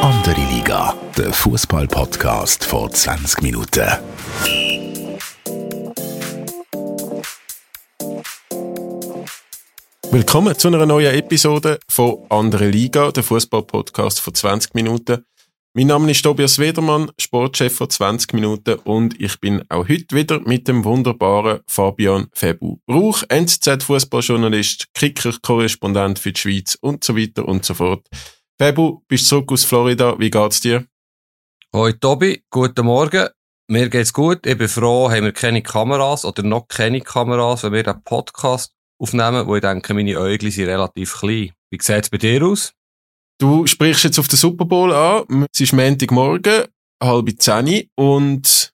Andere Liga, der Fußball-Podcast vor 20 Minuten. Willkommen zu einer neuen Episode von Andere Liga, der Fußball-Podcast vor 20 Minuten. Mein Name ist Tobias Wedermann, Sportchef von 20 Minuten und ich bin auch heute wieder mit dem wunderbaren Fabian Febu Rauch, NZZ-Fußballjournalist, Kicker-Korrespondent für die Schweiz und so weiter und so fort. Febu, bist zurück aus Florida, wie geht's dir? Hoi Tobi, guten Morgen. Mir geht's gut. Ich bin froh, haben wir keine Kameras oder noch keine Kameras, wenn wir den Podcast aufnehmen, wo ich denke, meine Äugel sind relativ klein. Wie sieht's bei dir aus? Du sprichst jetzt auf den Super Bowl an. Es ist Montagmorgen, halb zehn und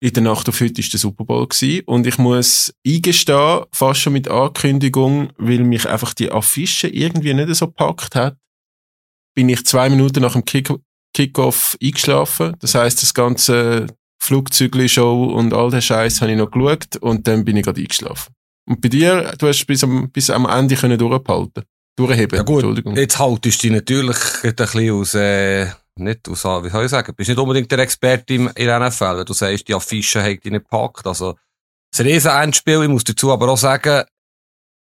in der Nacht auf heute war der Super Bowl gewesen. Und ich muss eingestehen, fast schon mit Ankündigung, weil mich einfach die Affische irgendwie nicht so gepackt hat, bin ich zwei Minuten nach dem Kick Kickoff eingeschlafen. Das heißt, das ganze Flugzeugli-Show und all der Scheiß habe ich noch geschaut und dann bin ich gerade eingeschlafen. Und bei dir, du hast bis am, bis am Ende können durchhalten durchheben. Ja gut, jetzt haltest du dich natürlich ein bisschen aus, äh, nicht aus, wie soll ich sagen, bist nicht unbedingt der Experte in der NFL, wenn du sagst, die Affische hat dich nicht gepackt. Also, ein riesen Endspiel, ich muss dazu aber auch sagen,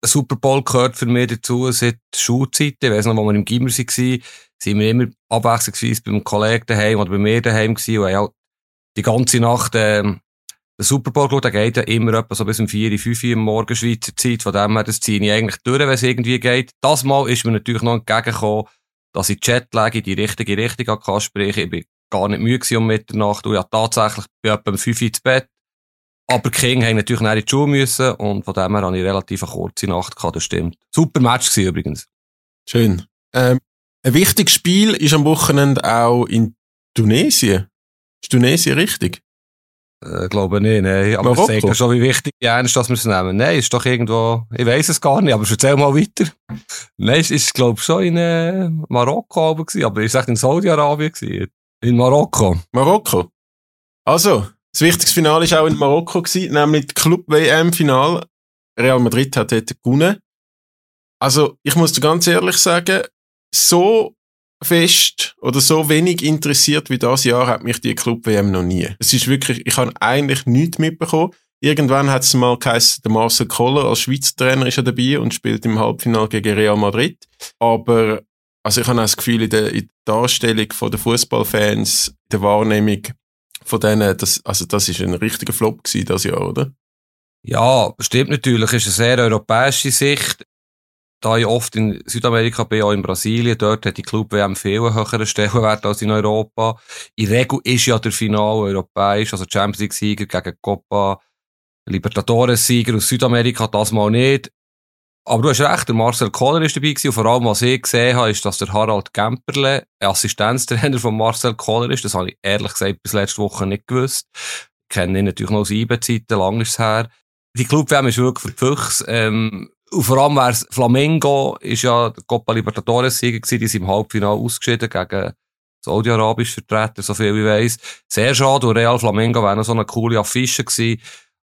Super Bowl gehört für mich dazu seit Schulzeiten. Ich weiss noch, wo wir im Gimmer waren, sind wir immer abwechslungsweise beim Kollegen daheim oder bei mir daheim gewesen und haben halt die ganze Nacht, ähm, der Super Bowl, der geht ja immer etwa so bis um 4, 5 Uhr morgen Schweizer Zeit. Von dem her, das ziehe ich eigentlich durch, wenn es irgendwie geht. Das Mal ist mir natürlich noch entgegengekommen, dass ich Jetlag in die richtige Richtung kann sprechen. Ich bin gar nicht müde um Mitternacht und ja tatsächlich bei etwa um 5 Uhr ins Bett. Aber King haben natürlich nicht in die Schuhe müssen und von dem her hatte ich relativ eine kurze Nacht gehabt, das stimmt. Super Match gewesen übrigens. Schön. Ähm, ein wichtiges Spiel ist am Wochenende auch in Tunesien. Ist Tunesien richtig? Äh, glaube nicht, nein. Aber das zeigt ja schon, wie wichtig, wie ernst dass wir es nehmen. Nein, ist doch irgendwo, ich weiß es gar nicht, aber erzähl mal weiter. Nein, es ist, glaube ich, schon in äh, Marokko aber gewesen, aber ich sag in Saudi-Arabien gewesen. In Marokko. Marokko. Also, das wichtigste Finale ist auch in Marokko gewesen, nämlich das Club-WM-Final. Real Madrid hat dort gewonnen. Also, ich muss dir ganz ehrlich sagen, so fest oder so wenig interessiert wie das Jahr hat mich die Club-WM noch nie. Es ist wirklich, ich habe eigentlich nichts mitbekommen. Irgendwann hat es mal geheißen, der Marcel Koller als Schweizer Trainer ist ja dabei und spielt im Halbfinale gegen Real Madrid. Aber also ich habe auch das Gefühl, in der, in der Darstellung der Fußballfans, der Wahrnehmung von denen, das, also das ist ein richtiger Flop gewesen, das Jahr, oder? Ja, stimmt natürlich, ist eine sehr europäische Sicht. Da ich oft in Südamerika bin, auch in Brasilien, dort hat die Club-WM viel höheren Stellenwert als in Europa. In Regel ist ja der Final europäisch, also Champions League-Sieger gegen Copa Libertadores-Sieger aus Südamerika, das mal nicht. Aber du hast recht, der Marcel Kohler ist dabei gewesen, und vor allem, was ich gesehen habe, ist, dass der Harald Gemperle Assistenztrainer von Marcel Kohler ist. Das habe ich ehrlich gesagt bis letzte Woche nicht gewusst. Ich kenne ihn natürlich noch aus IBE-Zeiten, lang ist es her. Die Club-WM ist wirklich für die Füchse. Ähm, und vor allem wär's Flamengo, ist ja der Copa Libertadores-Sieger gewesen, die sind im Halbfinale ausgeschieden gegen Saudi-Arabisch Vertreter, so viel ich weiss. Sehr schade, und Real Flamengo wäre noch so eine coole Affische gewesen.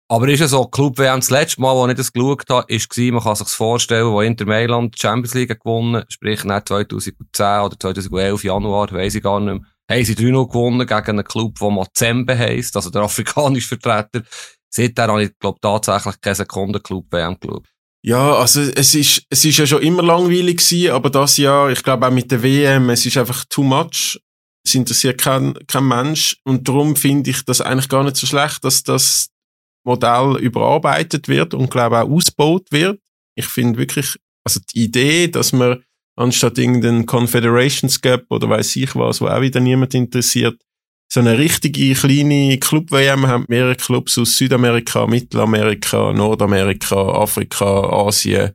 Aber ist ja so, Club WM das letzte Mal, wo ich das geschaut habe, ist gewesen, man kann sich's vorstellen, wo Inter Mailand die Champions League gewonnen, sprich nicht 2010 oder 2011 Januar, weiss ich gar nicht mehr, haben sie 3-0 gewonnen gegen einen Club, der Mazembe heisst, also der afrikanische Vertreter. Seitdem habe ich, glaube tatsächlich keine Sekunde Club WM geschaut. Ja, also es ist, es ist ja schon immer langweilig gewesen, aber das Jahr, ich glaube auch mit der WM, es ist einfach too much. Es interessiert kein, kein Mensch und darum finde ich das eigentlich gar nicht so schlecht, dass das Modell überarbeitet wird und glaube auch ausgebaut wird. Ich finde wirklich, also die Idee, dass man anstatt irgendeinen Confederations Cup oder weiß ich was, wo auch wieder niemand interessiert, so eine richtige kleine Club-WM haben mehrere Clubs aus Südamerika, Mittelamerika, Nordamerika, Afrika, Asien,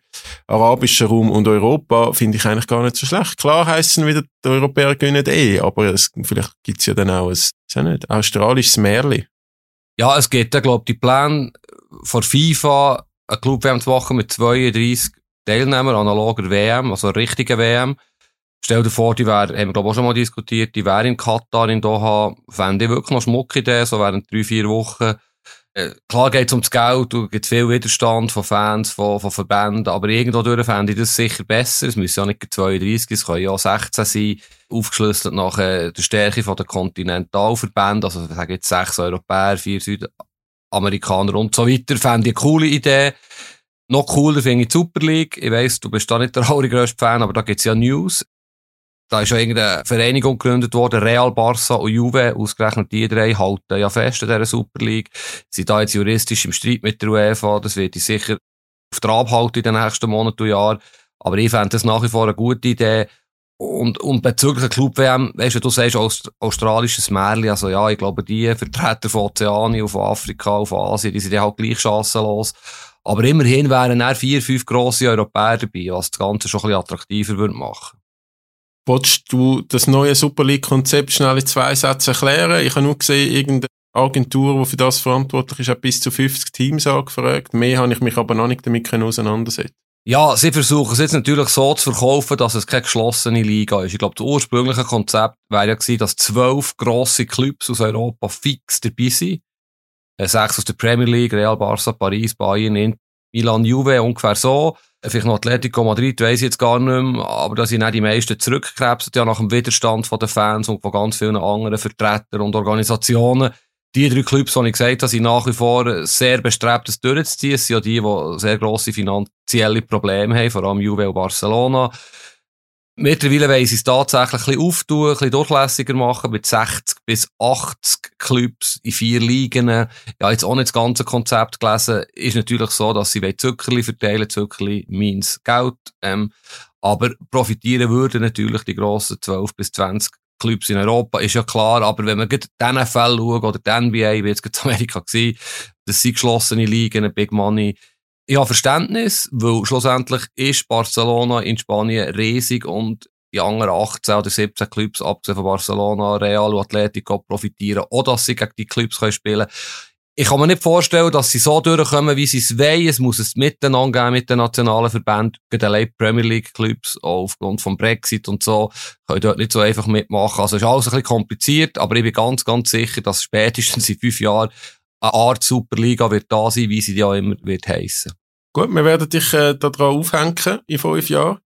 arabischer Raum und Europa, finde ich eigentlich gar nicht so schlecht. Klar heißen wieder, die Europäer gewinnen eh, aber es, vielleicht gibt's ja dann auch ein, ist ja nicht, australisches Märli. Ja, es gibt ja, glaube ich, die Pläne von FIFA, eine Club-WM zu machen mit 32 Teilnehmern, analoger WM, also richtiger WM. Stell dir vor, die wäre, haben wir glaube auch schon mal diskutiert, die wäre in Katar, in Doha, fände ich wirklich noch Schmuckidee, so während drei, vier Wochen Äh, klar geht es ums Geld, es gibt viel Widerstand von Fans, von, von Verbänden, aber irgendwo durch fände ich das sicher besser. Es müssen ja nicht 32, es können ja 16 sein, aufgeschlüsselt nach äh, der Stärke der Kontinentalverbände, also ich sage jetzt sechs Europäer, vier Südamerikaner und so weiter, fände ich eine coole Idee. Noch cooler finde ich die Super League. Ich weiss, du bist da nicht der allergrößte Fan, aber da gibt's ja News. Da ist ja irgendeine Vereinigung gegründet worden, Real, Barca und Juve, ausgerechnet die drei halten ja fest an dieser Super League. Sie sind da jetzt juristisch im Streit mit der UEFA, das wird ich sicher auf Trab halten in den nächsten Monaten und Jahren. Aber ich fände das nach wie vor eine gute Idee. Und, und bezüglich der Club-WM, weißt du, du sagst Aust australisches Märchen, also ja, ich glaube, die Vertreter von Ozeanien, von Afrika, von Asien, die sind ja halt gleich chancenlos. Aber immerhin wären eher vier, fünf grosse Europäer dabei, was das Ganze schon ein bisschen attraktiver würde machen. Wolltest du das neue Super League-Konzept schnell in zwei Sätzen erklären? Ich habe nur gesehen, irgendeine Agentur, die für das verantwortlich ist, hat bis zu 50 Teams angefragt. Mehr habe ich mich aber noch nicht damit auseinandersetzen ja, sie versuchen es jetzt natürlich so zu verkaufen, dass es keine geschlossene Liga ist. Ich glaube, das ursprüngliche Konzept wäre ja gewesen, dass zwölf grosse Clubs aus Europa fix dabei sind. Äh, sechs aus der Premier League, Real, Barca, Paris, Bayern, Milan, Juve, ungefähr so. Vielleicht noch Atletico Madrid, weiss ich jetzt gar nicht mehr, aber da sind auch die meisten zurückgekrebst, ja nach dem Widerstand der Fans und von ganz vielen anderen Vertretern und Organisationen. Die drei Clubs, die ich gesagt habe, sind nach wie vor sehr bestrebt, das durchzuziehen. Es sind ja die, die sehr grosse finanzielle Probleme haben, vor allem Juve und Barcelona. Mittlerweile wollen sie es tatsächlich ein bisschen auftun, ein bisschen durchlässiger machen, mit 60 bis 80 Clubs in vier Ligen. Ja, jetzt auch nicht das ganze Konzept gelesen. Ist natürlich so, dass sie Zuckerli verteilen, Zuckerli means Geld. Ähm, aber profitieren würden natürlich die grossen 12 bis 20 Clubs in Europa, ist ja klar. Aber wenn man diesen Fall schaut, oder die NBA, wie jetzt in Amerika war, das sind geschlossene Ligen, Big Money, ich habe Verständnis, weil schlussendlich ist Barcelona in Spanien riesig und die anderen 18 oder 17 Clubs, abgesehen von Barcelona, Real und Atletico, profitieren auch, dass sie gegen die Clubs spielen können. Ich kann mir nicht vorstellen, dass sie so durchkommen, wie sie es wollen. Es muss es miteinander geben mit den nationalen Verbänden. Gerade Premier League Clubs, auch aufgrund vom Brexit und so, können dort nicht so einfach mitmachen. Also es ist alles ein bisschen kompliziert, aber ich bin ganz, ganz sicher, dass spätestens in fünf Jahren eine Art Superliga wird da sein, wie sie ja immer wird heissen. Gut, wir werden dich äh, daran aufhängen in fünf Jahren.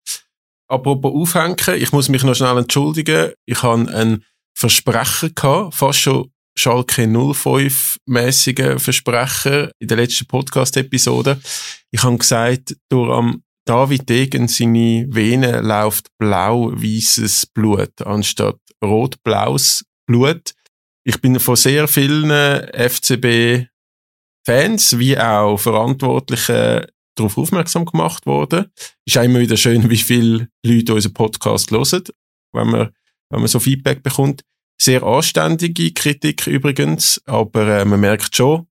Apropos aufhängen, ich muss mich noch schnell entschuldigen. Ich habe einen Versprecher gehabt, fast schon Schalke 05-mäßigen Versprecher in der letzten Podcast-Episode. Ich habe gesagt, durch am David Degen seine Vene läuft blau-weißes Blut anstatt rot-blaues Blut. Ich bin von sehr vielen FCB Fans wie auch Verantwortlichen darauf aufmerksam gemacht worden. Ist auch immer wieder schön, wie viele Leute unseren Podcast hören, wenn man, wenn man so Feedback bekommt. Sehr anständige Kritik übrigens, aber äh, man merkt schon,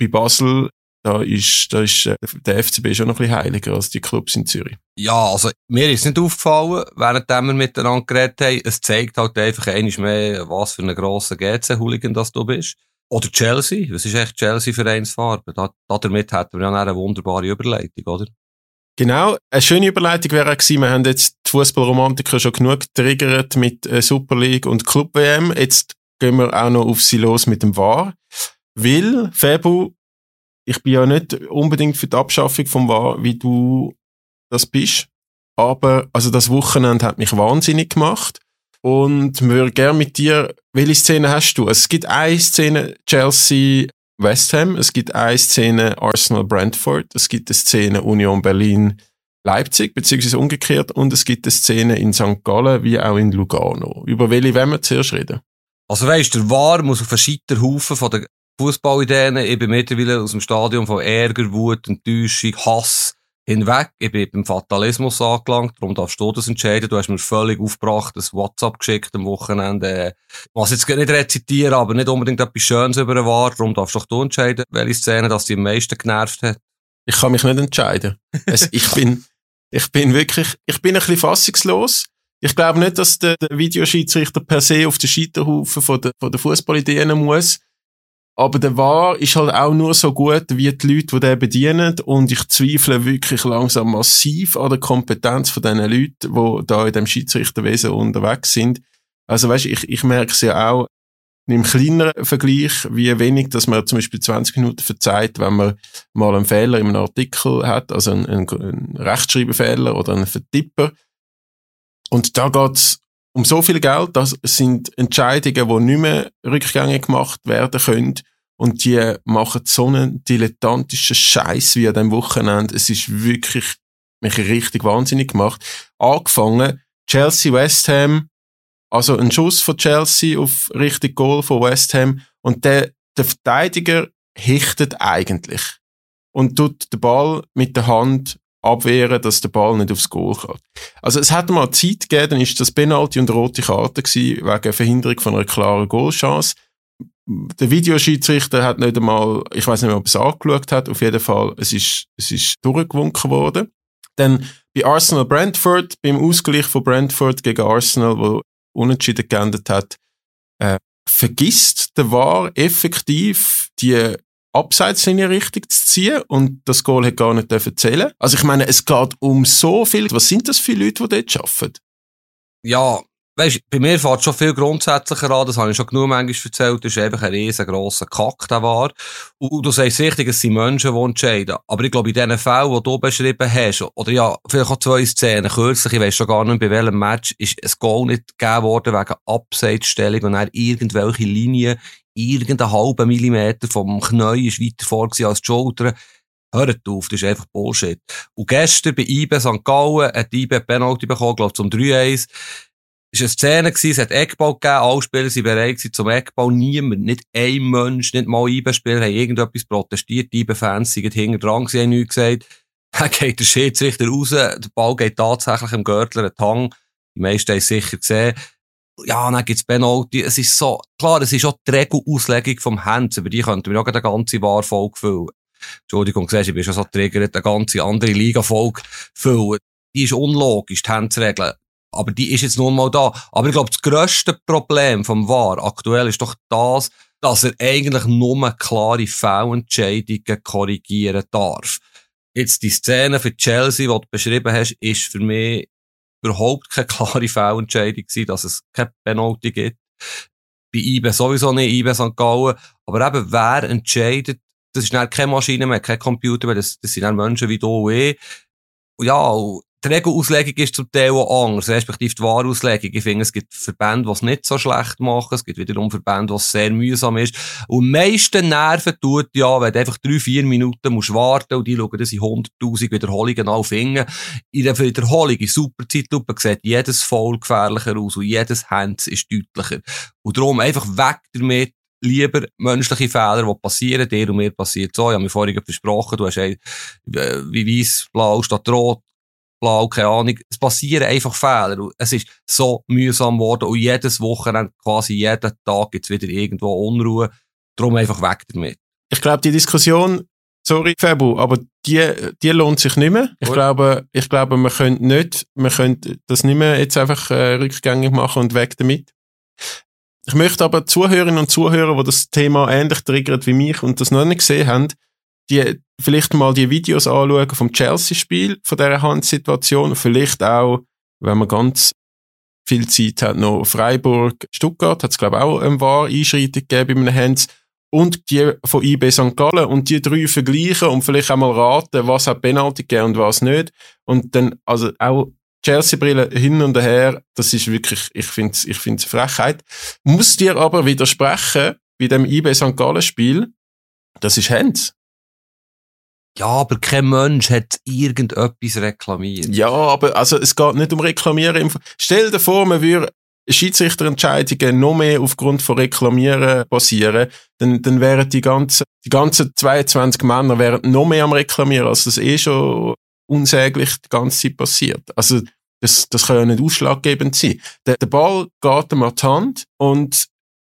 bei Basel, da ist, da ist äh, der FCB schon noch ein bisschen heiliger als die Clubs in Zürich. Ja, also mir ist nicht aufgefallen, während wir miteinander geredet haben. Es zeigt halt einfach einmal mehr, was für ein grosser GC-Hooligan das du bist. Oder Chelsea. Was ist echt Chelsea-Vereinsfarbe? Da, damit hätten wir ja eine wunderbare Überleitung, oder? Genau. Eine schöne Überleitung wäre auch gewesen, wir haben jetzt die Fußballromantiker schon genug getriggert mit äh, Super League und Club WM. Jetzt gehen wir auch noch auf sie los mit dem VAR. Weil, Fabu, ich bin ja nicht unbedingt für die Abschaffung vom VAR, wie du das bist. Aber, also das Wochenende hat mich wahnsinnig gemacht und würde gerne mit dir, welche Szene hast du? Es gibt eine Szene Chelsea West Ham, es gibt eine Szene Arsenal Brentford, es gibt eine Szene Union Berlin Leipzig, beziehungsweise umgekehrt, und es gibt eine Szene in St. Gallen wie auch in Lugano. Über welche wollen wir zuerst reden? Also weißt der War muss auf einen Scheiterhaufen von der Fußballideen, ich bin mittlerweile aus dem Stadion von Ärger, Wut, Enttäuschung, Hass, hinweg. Ich bin beim Fatalismus angelangt, darum darfst du das entscheiden. Du hast mir völlig aufgebracht, ein WhatsApp geschickt am Wochenende. Muss jetzt nicht rezitieren, aber nicht unbedingt etwas Schönes über eine Wahr. Darum darfst doch du entscheiden, welche Szene das dich am meisten genervt hat. Ich kann mich nicht entscheiden. es, ich bin, ich bin wirklich, ich bin ein bisschen fassungslos. Ich glaube nicht, dass der, der Videoschiedsrichter per se auf den Scheiterhaufen von der, von der Fußballideen muss. Aber der War ist halt auch nur so gut wie die Leute, die den bedienen. Und ich zweifle wirklich langsam massiv an der Kompetenz von diesen Leuten, die da in dem Schiedsrichterwesen unterwegs sind. Also weißt, ich, ich merke es ja auch, im kleineren Vergleich, wie wenig, dass man zum Beispiel 20 Minuten verzeiht, wenn man mal einen Fehler in einem Artikel hat, also einen, einen, einen Rechtschreibfehler oder einen Vertipper. Und da geht's um so viel Geld, das sind Entscheidungen, die nicht mehr rückgängig gemacht werden können. Und die machen so einen dilettantischen Scheiß wie an dem Wochenende. Es ist wirklich mich richtig wahnsinnig gemacht. Angefangen, Chelsea West Ham, also ein Schuss von Chelsea auf richtig Goal von West Ham und der, der Verteidiger hichtet eigentlich und tut den Ball mit der Hand abwehren, dass der Ball nicht aufs Goal kommt. Also es hat mal Zeit gegeben, dann ist das Penalty und rote Karte gewesen, wegen Verhinderung von einer klaren Goalchance. Der Videoschiedsrichter hat nicht einmal, ich weiß nicht mehr, ob er es angeschaut hat, auf jeden Fall, es ist, es ist durchgewunken worden. Dann bei Arsenal Brentford, beim Ausgleich von Brentford gegen Arsenal, wo unentschieden geendet hat, äh, vergisst der War effektiv die Abseitslinie richtig zu ziehen und das Goal hat gar nicht erzählen. Also ich meine, es geht um so viel. Was sind das für Leute, die dort arbeiten? Ja, weißt, bei mir fährt schon viel grundsätzlicher an, das habe ich schon genug manchmal erzählt, das ist einfach ein riesengroßer Kack, der war. Und du sagst richtig, es sind Menschen, die entscheiden. Aber ich glaube, in diesen Fällen, die du beschrieben hast, oder ja, vielleicht auch zwei Szenen, kürzlich, ich weiss schon gar nicht, bei welchem Match, ist ein Goal nicht gegeben worden wegen Abseitsstellung und dann irgendwelche Linien, irgendeinen halben Millimeter vom Knie ist weiter vor als die Schulter. Hört auf, das ist einfach Bullshit. Und gestern bei IBE St. Gallen hat IBE Penalty bekommen, glaube zum 3-1 es war eine Szene, gewesen, es hat Eckball gegeben, alle Spieler sind bereit zum Eckball, niemand, nicht ein Mensch, nicht mal IBE-Spieler haben irgendetwas protestiert, die IBE-Fans sind hinter dran, sie haben nichts gesagt. Dann geht der Schiedsrichter raus, der Ball geht tatsächlich im Gürtel einen Hang, die meisten haben es sicher gesehen. Ja, dann gibt's Penalty. Es ist so, klar, es ist auch die Regelauslegung vom Hands, über die könnten wir auch eine ganze Wahrfolge füllen. Entschuldigung, siehst, ich bin schon so triggert, eine ganze andere Liga-Folge füllen. Die ist unlogisch, die Handsregeln aber die ist jetzt nun mal da. Aber ich glaube, das grösste Problem vom VAR aktuell ist doch das, dass er eigentlich nur klare Fehlentscheidungen korrigieren darf. Jetzt die Szene für Chelsea, die du beschrieben hast, ist für mich überhaupt keine klare Fehlentscheidung gewesen, dass es keine Penalty gibt. Bei IBE sowieso nicht, IBE St. Gallen. Aber eben, wer entscheidet, das ist keine Maschine mehr, kein Computer mehr, das, das sind Menschen wie du und ich. Ja, die Regelauslegung ist zum Teil auch anders, respektive die Wahrauslegung. Ich finde, es gibt Verbände, die es nicht so schlecht machen. Es gibt wiederum Verbände, wo es sehr mühsam ist. Und meisten Nerven tut ja, wenn du einfach drei, vier Minuten musst warten und die schauen das in 100.000 Wiederholungen auf In der Wiederholung, in Superzeitlupe, sieht jedes Foul gefährlicher aus und jedes Hands ist deutlicher. Und darum einfach weg damit, lieber menschliche Fehler, die passieren, dir und mir passiert so. Ich habe mir vorhin versprochen, du hast ein, äh, wie weiß, blau statt rot, blau, keine Ahnung. Es passieren einfach Fehler. Es ist so mühsam geworden und jedes Wochenende, quasi jeden Tag gibt es wieder irgendwo Unruhe. Darum einfach weg damit. Ich glaube, die Diskussion, sorry, Fabu, aber die, die lohnt sich nicht mehr. Ich glaube, ich glaube, man könnte nicht, man könnte das nicht mehr jetzt einfach äh, rückgängig machen und weg damit. Ich möchte aber Zuhörerinnen und Zuhörer, die das Thema ähnlich triggert wie mich und das noch nicht gesehen haben, die vielleicht mal die Videos anschauen vom Chelsea-Spiel, von dieser Handsituation. Vielleicht auch, wenn man ganz viel Zeit hat, noch Freiburg, Stuttgart, hat es glaube ich auch eine wahre Einschreitung gegeben bei einem Hands. Und die von IB St. Gallen und die drei vergleichen und vielleicht auch mal raten, was hat Penalty gegeben und was nicht. Und dann, also auch Chelsea-Brille hin und her, das ist wirklich, ich finde es ich find's Frechheit. Muss dir aber widersprechen, bei dem IB St. Gallen-Spiel, das ist Hands. Ja, aber kein Mensch hat irgendetwas reklamiert. Ja, aber also es geht nicht um Reklamieren. Stell dir vor, man würde Schiedsrichterentscheidungen noch mehr aufgrund von Reklamieren basieren, dann, dann wären die ganzen, die ganzen 22 Männer wären noch mehr am Reklamieren, als das eh schon unsäglich die ganze Zeit passiert. Also, das, das kann ja nicht ausschlaggebend sein. Der, der Ball geht ihm an die Hand und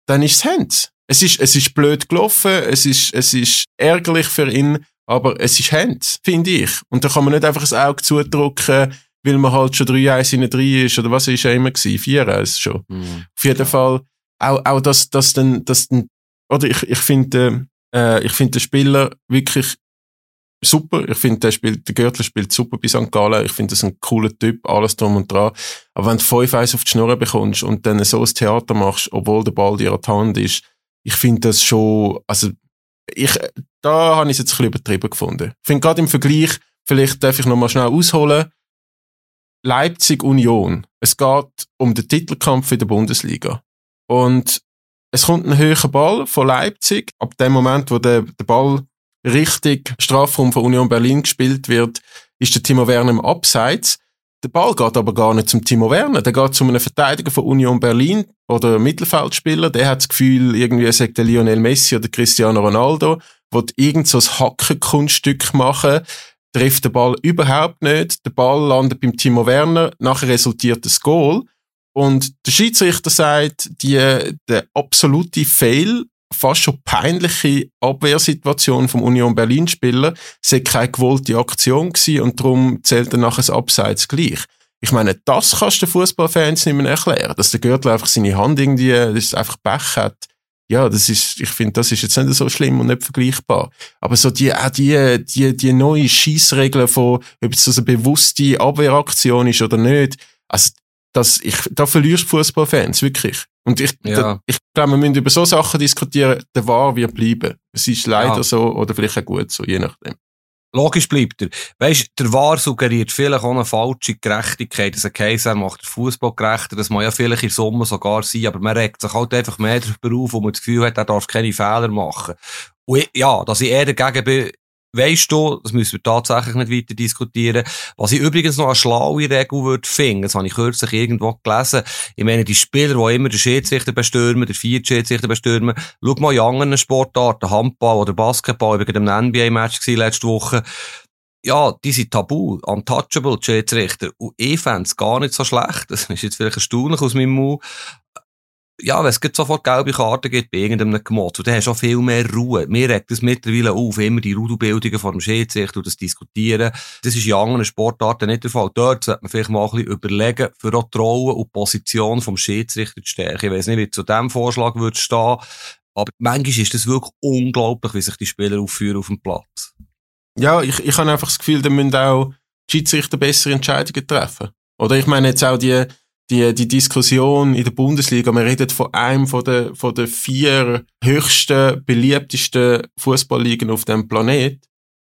dann ist es Hand. Es ist, es ist blöd gelaufen, es ist, es ist ärgerlich für ihn, aber es ist Hand, finde ich. Und da kann man nicht einfach das Auge zudrücken, weil man halt schon 3-1 in 3 ist, oder was ist ja immer gewesen? 4-1 schon. Mhm. Auf jeden. Fall, auch, auch dass, dass dann, dass dann, oder ich, ich finde, äh, ich finde den Spieler wirklich super. Ich finde, der spielt, der Gürtler spielt super bei St. Gallen. Ich finde, das ist ein cooler Typ, alles drum und dran. Aber wenn du 5 Eis auf die Schnur bekommst und dann so ein Theater machst, obwohl der Ball dir an die Hand ist, ich finde das schon, also, ich, da habe ich es jetzt ein bisschen übertrieben gefunden. Ich finde gerade im Vergleich, vielleicht darf ich nochmal schnell ausholen, Leipzig Union. Es geht um den Titelkampf in der Bundesliga. Und es kommt ein höherer Ball von Leipzig. Ab dem Moment, wo der, der Ball richtig Strafraum von Union Berlin gespielt wird, ist der Timo Werner im Abseits. Der Ball geht aber gar nicht zum Timo Werner. Der geht zu einem Verteidiger von Union Berlin oder Mittelfeldspieler. Der hat das Gefühl, irgendwie sagt der Lionel Messi oder Cristiano Ronaldo, wird irgend so ein Hackenkunststück machen, trifft den Ball überhaupt nicht. Der Ball landet beim Timo Werner. Nachher resultiert das Goal. Und der Schiedsrichter sagt, die, der absolute Fail fast schon peinliche Abwehrsituation vom Union Berlin Spieler sei keine gewollte Aktion und darum zählt dann nachher das Abseits gleich. Ich meine, das kannst du Fußballfans nicht mehr erklären, dass der Gürtel einfach seine Hand irgendwie, das einfach Pech hat. Ja, das ist, ich finde, das ist jetzt nicht so schlimm und nicht vergleichbar. Aber so die, auch die, die, die neue Schießregeln von, ob es so eine bewusste Abwehraktion ist oder nicht, also, das, ich, da verlierst du Fußballfans, wirklich. Und ich, ja. da, ich glaube, wir müssen über so Sachen diskutieren. Der Wahr wird bleiben. Es ist leider ja. so oder vielleicht auch gut so, je nachdem. Logisch bleibt er. Weißt, der Wahr suggeriert vielleicht auch eine falsche Gerechtigkeit. Dass ein Kaiser macht den Fußball gerechter. Das mag ja vielleicht in Sommer sogar sein. Aber man regt sich halt einfach mehr darüber auf, wo man das Gefühl hat, er darf keine Fehler machen. Und ich, ja, dass ich eher dagegen bin, Weißt du, das müssen wir tatsächlich nicht weiter diskutieren. Was ich übrigens noch eine schlaue Regel würde finden, das habe ich kürzlich irgendwo gelesen. Ich meine, die Spieler, die immer den Schiedsrichter bestürmen, der vier Schiedsrichter bestürmen, schau mal in anderen Sportarten, Handball oder Basketball, ich war einem NBA-Match letzte Woche, ja, die sind tabu, untouchable, die Schiedsrichter. Und ich fände es gar nicht so schlecht. Das ist jetzt vielleicht erstaunlich aus meinem Mund ja, wenn es sofort gelbe Karten gibt bei irgendeinem Gemotz, dann hast du auch viel mehr Ruhe. Mir regt das mittlerweile auf, immer die Rudelbildungen vor dem Schiedsrichter und das Diskutieren. Das ist in anderen Sportarten nicht der Fall. Dort sollte man vielleicht mal ein bisschen überlegen, für auch die Rolle und Position vom Schiedsrichter zu stärken. Ich weiß nicht, wie zu diesem Vorschlag würde stehen, aber manchmal ist das wirklich unglaublich, wie sich die Spieler aufführen auf dem Platz. Ja, ich, ich habe einfach das Gefühl, da müssen auch die Schiedsrichter bessere Entscheidungen treffen. Oder ich meine jetzt auch die, die, die Diskussion in der Bundesliga, wir reden von einem von der, von der vier höchsten, beliebtesten Fußballligen auf dem Planet.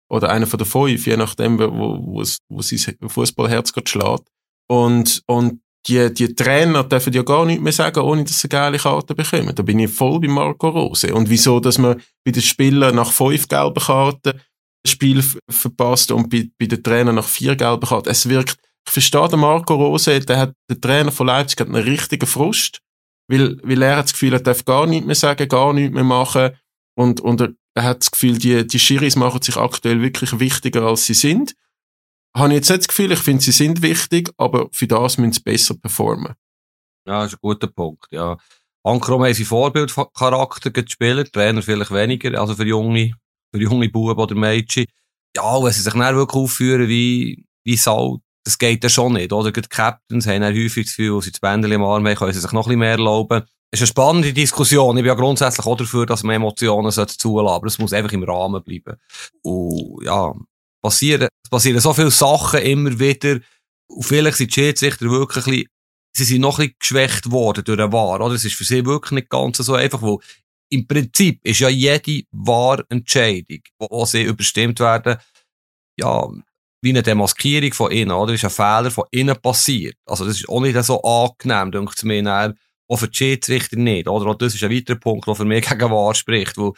Oder einer von der fünf, je nachdem, wo, wo, wo sein Fußballherz gerade schlägt. Und, und die, die Trainer dürfen ja gar nichts mehr sagen, ohne dass sie geile Karten bekommen. Da bin ich voll bei Marco Rose. Und wieso, dass man bei den Spielern nach fünf gelben Karten Spiel verpasst und bei, bei den Trainern nach vier gelben Karten. Es wirkt, ich verstehe den Marco Rose, der hat, der Trainer von Leipzig hat einen richtigen Frust, weil, weil er hat das Gefühl, er darf gar nichts mehr sagen, gar nichts mehr machen und, und er, hat das Gefühl, die, die Schiris machen sich aktuell wirklich wichtiger, als sie sind. Habe ich jetzt nicht das Gefühl, ich finde, sie sind wichtig, aber für das müssen sie besser performen. Ja, das ist ein guter Punkt, ja. Ankrom haben sie Vorbildcharakter gespielt, Trainer vielleicht weniger, also für junge, für junge Buben oder Mädchen. Ja, wenn sie sich dann wirklich aufführen wie, wie Salz, das geht ja schon nicht, oder? Die Captains haben dann häufig das Gefühl, sie das Bändchen im Arm haben, können sie sich noch ein bisschen mehr erlauben. Es ist eine spannende Diskussion. Ich bin ja grundsätzlich auch dafür, dass man Emotionen zulassen aber es muss einfach im Rahmen bleiben. Und ja, passieren, passieren so viele Sachen immer wieder. Und vielleicht sind die Schiedsrichter wirklich ein bisschen, sie sind noch ein bisschen geschwächt worden durch den Wahr, oder? Es ist für sie wirklich nicht ganz so einfach, weil im Prinzip ist ja jede Wahrentscheidung, wo sie überstimmt werden, ja, wie eine Demaskierung von innen, oder? Ist ein Fehler von innen passiert. Also, das ist auch nicht so angenehm, denke ich mir, dann, auch für die Schiedsrichter nicht, oder? Und das ist ein weiterer Punkt, der für mich gegen Wahr spricht, weil,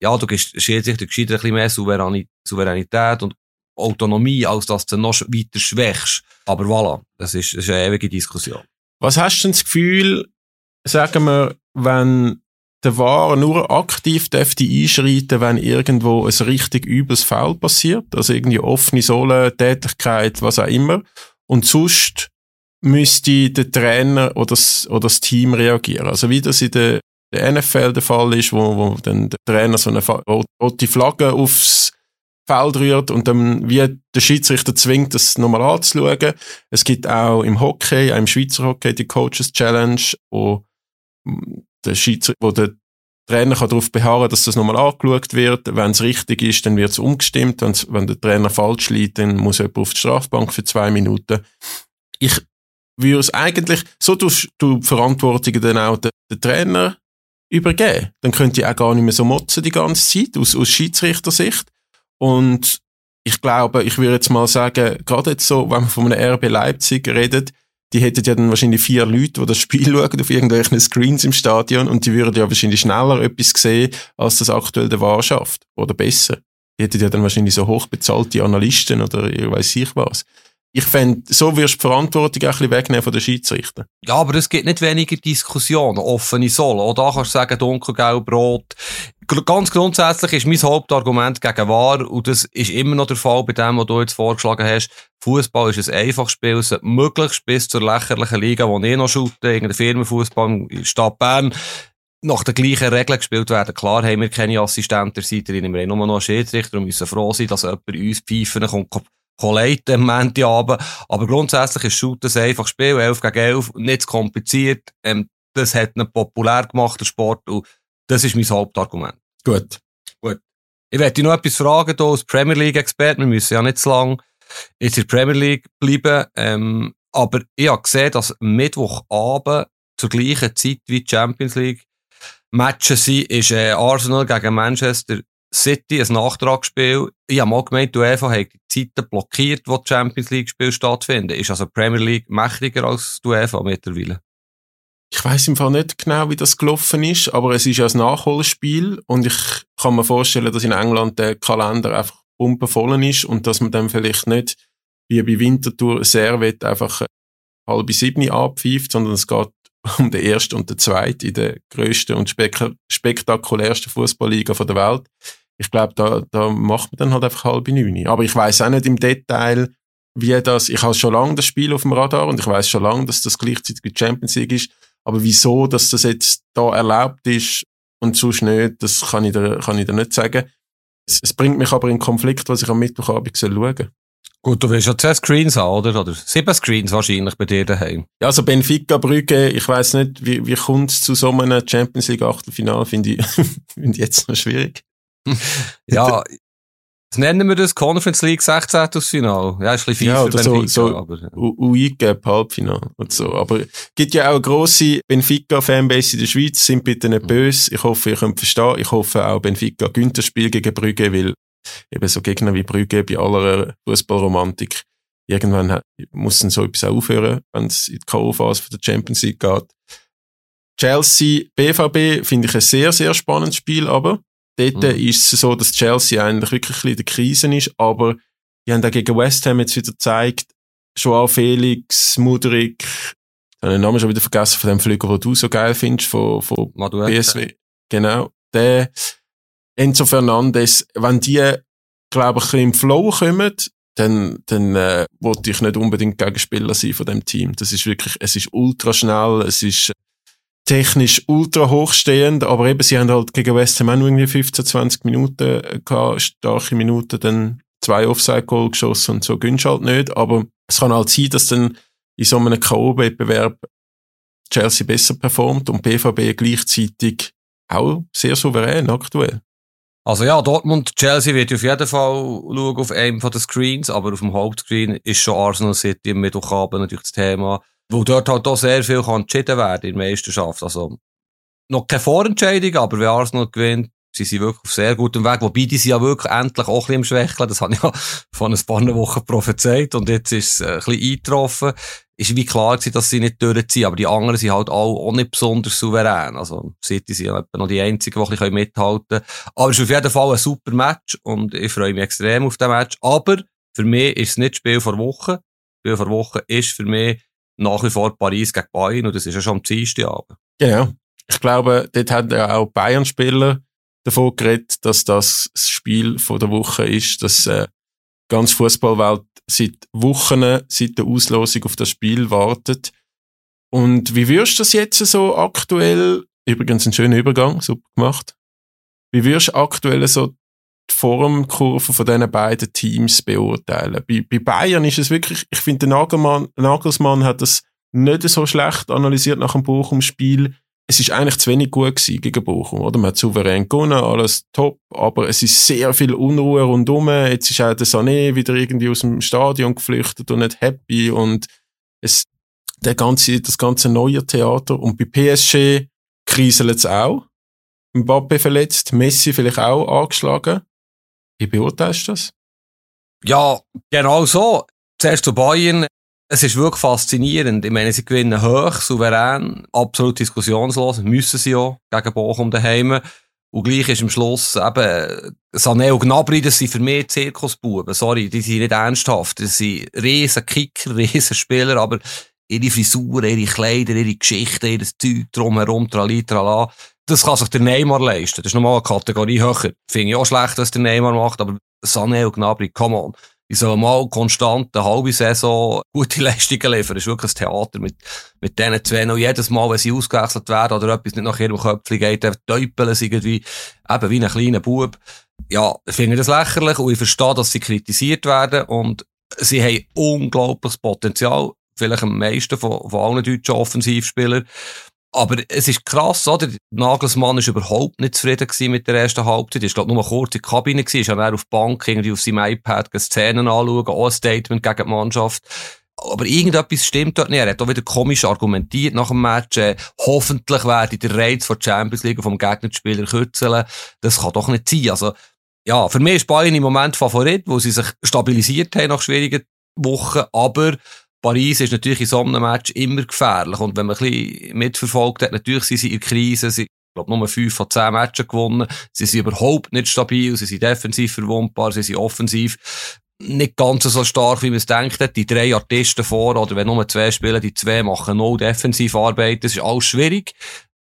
ja, du gibst Schiedsrichter gescheiter ein bisschen mehr Souveränität und Autonomie, als dass du noch weiter schwächst. Aber voilà, das ist, das ist eine ewige Diskussion. Was hast du denn das Gefühl, sagen wir, wenn der Wahrer nur aktiv dürfte einschreiten, wenn irgendwo ein richtig übles Foul passiert, also irgendwie offene Sohle, Tätigkeit, was auch immer. Und sonst müsste der Trainer oder das, oder das Team reagieren. Also wie das in der, der NFL der Fall ist, wo, wo dann der Trainer so eine rote Flagge aufs Feld rührt und dann wie der Schiedsrichter zwingt, das nochmal anzuschauen. Es gibt auch im Hockey, auch im Schweizer Hockey, die Coaches Challenge, wo der Schiedsrichter, wo der Trainer kann darauf beharren, dass das nochmal angeschaut wird. Wenn es richtig ist, dann wird es umgestimmt. Wenn's, wenn der Trainer falsch liegt, dann muss jemand auf die Strafbank für zwei Minuten. Ich würde es eigentlich, so tust du die Verantwortung dann auch den, den Trainer übergeben. Dann könnt ihr auch gar nicht mehr so motzen die ganze Zeit, aus, aus Schiedsrichtersicht. Und ich glaube, ich würde jetzt mal sagen, gerade jetzt so, wenn man von einem RB Leipzig redet, die hätten ja dann wahrscheinlich vier Leute, die das Spiel schauen auf irgendwelchen Screens im Stadion und die würden ja wahrscheinlich schneller etwas sehen, als das aktuell der Wahr schafft. Oder besser. Die hätten ja dann wahrscheinlich so hochbezahlte Analysten oder ich weiß ich was. Ich fände, so wirst du die Verantwortung auch ein bisschen wegnehmen von den Schiedsrichtern. Ja, aber es gibt nicht weniger Diskussionen, offene Soll. Auch da kannst du sagen, dunkelgelb, rot. Ganz grundsätzlich ist mein Hauptargument gegen wahr, und das ist immer noch der Fall bei dem, was du jetzt vorgeschlagen hast. Fußball ist ein einfaches Spiel, es möglichst bis zur lächerlichen Liga, wo ich noch shoote, irgendein Firmenfußball in der Stadt Bern, nach den gleichen Regeln gespielt werden. Klar haben wir keine Assistenten, wir haben nur noch einen Schiedsrichter und müssen froh sein, dass jemand uns pfeifen kommt, leiten am Montagabend. Aber grundsätzlich ist Shoot ein einfaches Spiel, 11 gegen 11, nicht kompliziert. Ähm, das hat einen populär gemacht, der Sport, und das ist mein Hauptargument. Gut. Gut. Ich werde noch etwas fragen, hier als Premier League-Expert. Wir müssen ja nicht zu lang jetzt in der Premier League bleiben. Ähm, aber ich habe gesehen, dass Mittwochabend zur gleichen Zeit wie die Champions League Matches sind, ist äh, Arsenal gegen Manchester City ein Nachtragsspiel. Ich habe mal gemeint, die UEFA hat die Zeiten blockiert, wo die Champions League-Spiele stattfinden. Ist also die Premier League mächtiger als die UEFA mittlerweile? Ich weiß im Fall nicht genau, wie das gelaufen ist, aber es ist ja ein Nachholspiel und ich kann mir vorstellen, dass in England der Kalender einfach pumpenvoll ist und dass man dann vielleicht nicht wie bei Winterthur Servet einfach halb sieben abpfeift, sondern es geht um den ersten und den zweiten in der grössten und spek spektakulärsten Fußballliga der Welt ich glaube, da, da macht man dann halt einfach halbe neun. Aber ich weiß auch nicht im Detail, wie das, ich habe schon lange das Spiel auf dem Radar und ich weiß schon lange, dass das gleichzeitig die Champions League ist. Aber wieso, dass das jetzt da erlaubt ist und sonst nicht, das kann ich dir, kann ich dir nicht sagen. Es, es bringt mich aber in Konflikt, was ich am Mittwochabend schauen soll. Gut, du willst ja zehn Screens haben, oder? Oder sieben Screens wahrscheinlich bei dir daheim. Ja, also Benfica Brügge, ich weiß nicht, wie, wie kommt es zu so einem Champions League Achtelfinale, finde ich, find ich jetzt noch schwierig ja, das nennen wir das Conference League 16. Final. Ja, ist ein bisschen ja, oder so, so aber, ja. UIGAP Halbfinale und so. Aber gibt ja auch eine grosse Benfica-Fanbase in der Schweiz, sind bitte nicht mhm. böse. Ich hoffe, ihr könnt verstehen. Ich hoffe auch Benfica das Spiel gegen Brügge, weil eben so Gegner wie Brügge bei aller Fußballromantik irgendwann muss dann so etwas aufhören, wenn es in die K.O.-Phase der Champions League geht. Chelsea, BVB finde ich ein sehr, sehr spannendes Spiel, aber Dort mhm. ist es so, dass Chelsea eigentlich wirklich in der Krise ist, aber die haben da gegen West Ham jetzt wieder gezeigt, Joao Felix, Mudrik, ich habe den Namen schon wieder vergessen von dem Flüger, den du so geil findest, von, von BSW. Genau. Der Enzo Fernandes, wenn die, glaube ich, im Flow kommen, dann, dann äh, wollte ich nicht unbedingt Gegenspieler sein von dem Team. Das ist wirklich, es ist ultra schnell, es ist technisch ultra hochstehend, aber eben, sie haben halt gegen West Ham auch nur irgendwie 15, 20 Minuten gehabt, starke Minuten, dann zwei Offside-Goal geschossen und so gönnst halt nicht, aber es kann halt sein, dass dann in so einem K.O.-Wettbewerb Chelsea besser performt und BVB gleichzeitig auch sehr souverän aktuell. Also ja, Dortmund, Chelsea wird auf jeden Fall schauen auf einem von den Screens, aber auf dem Hauptscreen ist schon Arsenal City am Mittwochabend natürlich das Thema. Wo dort halt auch sehr viel kann entschieden werden in der Meisterschaft. Also, noch keine Vorentscheidung, aber wenn Arsenal gewinnt, sie sind wirklich auf sehr gutem Weg. Wobei, die sind ja wirklich endlich auch ein bisschen im Schwächeln. Das habe ich ja von ein paar Wochen prophezeit. Und jetzt ist es äh, ein bisschen eingetroffen. Ist wie klar gewesen, dass sie nicht durchziehen. Aber die anderen sind halt auch, nicht besonders souverän. Also, City sind ja noch die einzigen, die ein mithalten können. Aber es ist auf jeden Fall ein super Match. Und ich freue mich extrem auf das Match. Aber für mich ist es nicht Spiel vor Woche. Spiel vor Woche ist für mich nach wie vor Paris gegen Bayern und das ist ja schon am Dienstagabend. Genau. Ich glaube, dort haben ja auch Bayern-Spieler davon geredet, dass das das Spiel von der Woche ist, dass äh, ganz Fußballwelt seit Wochen, seit der Auslosung auf das Spiel wartet. Und wie würdest du das jetzt so aktuell, übrigens ein schöner Übergang, super gemacht, wie würdest du aktuell so die Formkurve von diesen beiden Teams beurteilen. Bei, bei Bayern ist es wirklich, ich finde, Nagelsmann, Nagelsmann hat das nicht so schlecht analysiert nach dem Buch im Spiel. es ist eigentlich zu wenig gut gewesen gegen Bochum, oder? Man hat souverän gewonnen, alles top, aber es ist sehr viel Unruhe rundum. Jetzt ist auch der Sané wieder irgendwie aus dem Stadion geflüchtet und nicht happy und es, der ganze, das ganze neue Theater. Und bei PSG kriselt es auch. Mbappe verletzt, Messi vielleicht auch angeschlagen. Wie beurteilst du das? Ja, genau so. Zuerst zu Bayern. Es ist wirklich faszinierend. Ich meine, sie gewinnen hoch, souverän, absolut diskussionslos, müssen sie auch gegen Bochum daheim. Und gleich ist am Schluss eben, Sané und Gnabry, das sind für mich Zirkusbuben. Sorry, die sind nicht ernsthaft. Das sind riesen Kicker, riesen Spieler, aber ihre Frisuren, ihre Kleider, ihre Geschichten, ihr Zeug drumherum, trali, trala. Das kann sich der Neymar leisten. Das ist nochmal eine Kategorie höher. Finde ich auch schlecht, was der Neymar macht, aber Sané und Gnabry, come on die sollen mal konstant eine halbe Saison gute Leistungen liefern. Das ist wirklich ein Theater mit, mit diesen zwei. Und jedes Mal, wenn sie ausgewechselt werden oder etwas nicht nach ihrem Köpfchen geht, dann täupeln sie irgendwie, eben wie ein kleiner Bub. Ja, ich finde das lächerlich und ich verstehe, dass sie kritisiert werden und sie haben unglaubliches Potenzial. Vielleicht am meisten von, von allen deutschen Offensivspielern. Aber es ist krass, oder? Nagelsmann ist überhaupt nicht zufrieden mit der ersten Halbzeit. Er war, glaube nur kurz in der Kabine ist dann auf der Bank irgendwie auf seinem iPad Szenen anschauen, auch ein Statement gegen die Mannschaft. Aber irgendetwas stimmt dort nicht. Er hat auch wieder komisch argumentiert nach dem Match. Äh, hoffentlich werde der Reiz von der Champions League vom Gegnerspieler kürzeln. Das kann doch nicht sein. Also, ja, für mich ist Bayern im Moment Favorit, wo sie sich stabilisiert haben nach schwierigen Wochen. Aber Paris ist natürlich in so einem Match immer gefährlich. Und wenn man ein bisschen mitverfolgt hat, natürlich sind sie in der Krise. Sie, ich glaube, nur fünf von zehn Matches gewonnen. Sie sind überhaupt nicht stabil. Sie sind defensiv verwundbar. Sie sind offensiv nicht ganz so stark, wie man es denkt. Die drei Artisten vor, oder wenn nur zwei spielen, die zwei machen null Defensivarbeit. Das ist alles schwierig.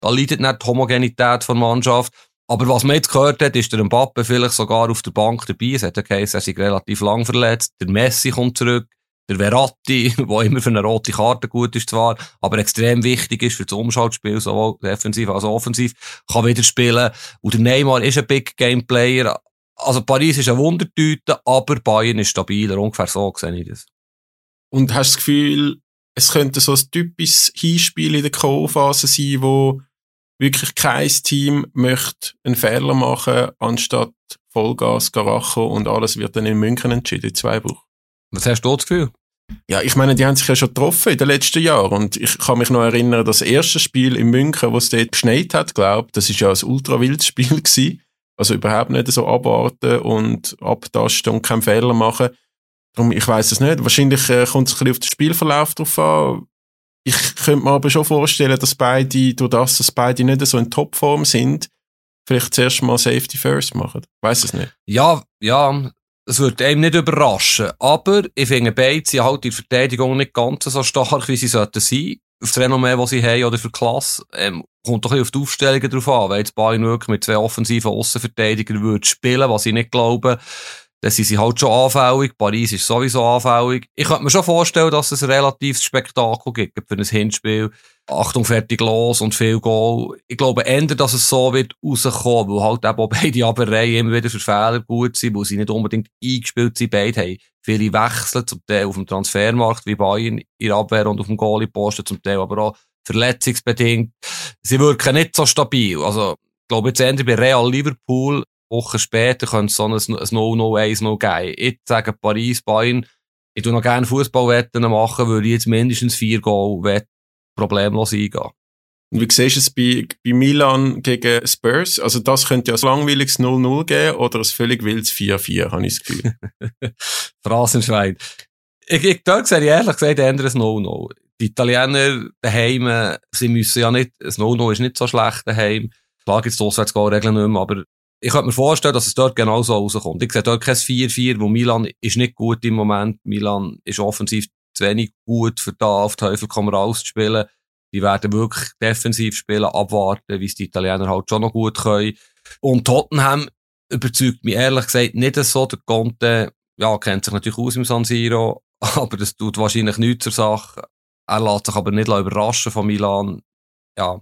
Da leidet nicht die Homogenität der Mannschaft. Aber was man jetzt gehört hat, ist der Mbappe vielleicht sogar auf der Bank dabei. Es hat ja geheißen, er ist relativ lang verletzt. Der Messi kommt zurück der Verratti, der immer für eine rote Karte gut ist zwar, aber extrem wichtig ist für das Umschaltspiel, sowohl defensiv als auch offensiv, kann wieder spielen. Und der Neymar ist ein Big Game Player. Also Paris ist eine Wundertüte, aber Bayern ist stabiler. Ungefähr so sehe ich das. Und hast du das Gefühl, es könnte so ein typisches Hinspiel in der K.O.-Phase sein, wo wirklich kein Team möchte einen Fehler machen, anstatt Vollgas, Garacho und alles wird dann in München entschieden, in zwei Wochen. Was hast du das Gefühl? Ja, ich meine, die haben sich ja schon getroffen in den letzten Jahren und ich kann mich noch erinnern, das erste Spiel in München, wo es dort geschneit hat, glaube das ist ja ein ultra wildes Spiel gewesen. Also überhaupt nicht so abwarten und abtasten und keinen Fehler machen. Darum, ich weiß es nicht. Wahrscheinlich äh, kommt es ein bisschen auf den Spielverlauf drauf an. Ich könnte mir aber schon vorstellen, dass beide, durch das, dass beide nicht so in Topform sind, vielleicht zuerst mal Safety First machen. Ich weiß es nicht. Ja, ja, es würde einem nicht überraschen. Aber ich finde, beide sind halt in der Verteidigung nicht ganz so stark, wie sie sollten sein. Auf das Renommee, das sie haben, oder für die Klasse. Ähm, kommt doch ein bisschen auf die Aufstellungen drauf an. Wenn jetzt Bayern wirklich mit zwei offensiven Außenverteidigern würde spielen, was ich nicht glaube, dann sind sie halt schon anfällig. Paris ist sowieso anfällig. Ich könnte mir schon vorstellen, dass es ein relatives Spektakel gibt für ein Hinspiel. Achtung, fertig, los und viel Goal. Ich glaube eher, dass es so wird rauskommen, weil halt eben beide Aberreien immer wieder für Fehler gut sind, weil sie nicht unbedingt eingespielt sind. Beide haben viele Wechsel, zum Teil auf dem Transfermarkt, wie Bayern in Abwehr und auf dem Goalie-Posten, zum Teil aber auch verletzungsbedingt. Sie wirken nicht so stabil. Also, ich glaube jetzt eher bei Real Liverpool Wochen später könnte es so ein, ein 0-0-1-0 geben. Ich sage Paris, Bayern, ich tue noch gerne Fußballwetten machen, würde ich jetzt mindestens vier Goal problemlos eingehen. Und wie siehst du es bei, bei Milan gegen Spurs? Also das könnte ja ein langweiliges 0-0 geben oder ein völlig wildes 4-4, habe ich das Gefühl. Phrasenschwein. Ich, ich, dort sehe ich ehrlich gesagt eher ein 0-0. Die Italiener daheim, sie müssen ja nicht, ein 0-0 ist nicht so schlecht daheim. Klar gibt es die Auswärtsgoal-Regeln nicht mehr, aber ich könnte mir vorstellen, dass es dort genauso rauskommt. Ich sehe dort kein 4-4, wo Milan ist nicht gut im Moment. Milan ist offensiv zu wenig gut, für da auf Teufel komm raus zu spielen. Die werden wirklich defensiv spielen, abwarten, wie es die Italiener halt schon noch gut können. Und Tottenham überzeugt mich ehrlich gesagt nicht so. Der Conte, ja, kennt sich natürlich aus im San Siro, aber das tut wahrscheinlich nichts zur Sache. Er lässt sich aber nicht überraschen von Milan. Ja,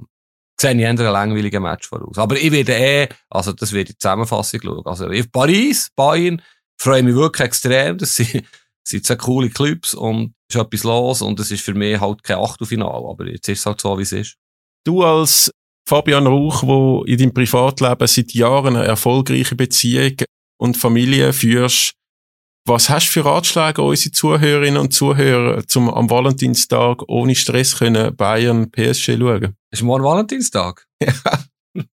sehe ich eher einen langweiligen Match voraus. Aber ich werde eh, also das wird die Zusammenfassung schauen. Also in Paris, Bayern, freue mich wirklich extrem. Das sind, sind zwei coole Clubs und ist etwas los und es ist für mich halt kein Achtelfinale. Aber jetzt ist es halt so, wie es ist. Du als Fabian Rauch, wo in deinem Privatleben seit Jahren eine erfolgreiche Beziehung und Familie führst, was hast du für Ratschläge an unsere Zuhörerinnen und Zuhörer, zum am Valentinstag ohne Stress können Bayern PSG schauen? Ist morgen Valentinstag? Ja.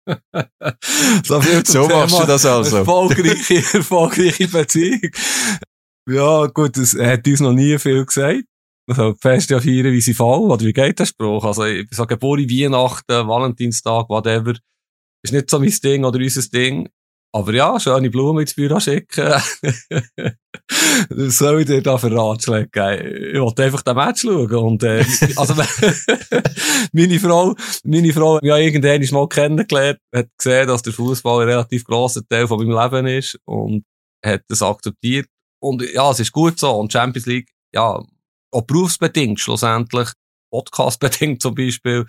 so so machst du das also. Erfolgreiche, erfolgreiche Beziehung. Ja, gut, das hat uns noch nie viel gesagt. Also, fest ja feiern, wie sie fallen, oder wie geht der Spruch? Also, ich sage, Geburt, Weihnachten, Valentinstag, whatever. Ist nicht so mein Ding oder unser Ding. Aber ja, schöne Blumen ins Büro schicken. das soll ich dir da für Ratschläge. Ich wollte einfach den Match schauen. Und, äh, also, meine Frau, meine Frau, ja, irgendwann mal kennengelernt, hat gesehen, dass der Fußball ein relativ grosser Teil von meinem Leben ist und hat das akzeptiert. Und ja, es ist gut so. Und Champions League, ja, auch berufsbedingt schlussendlich, podcastbedingt zum Beispiel,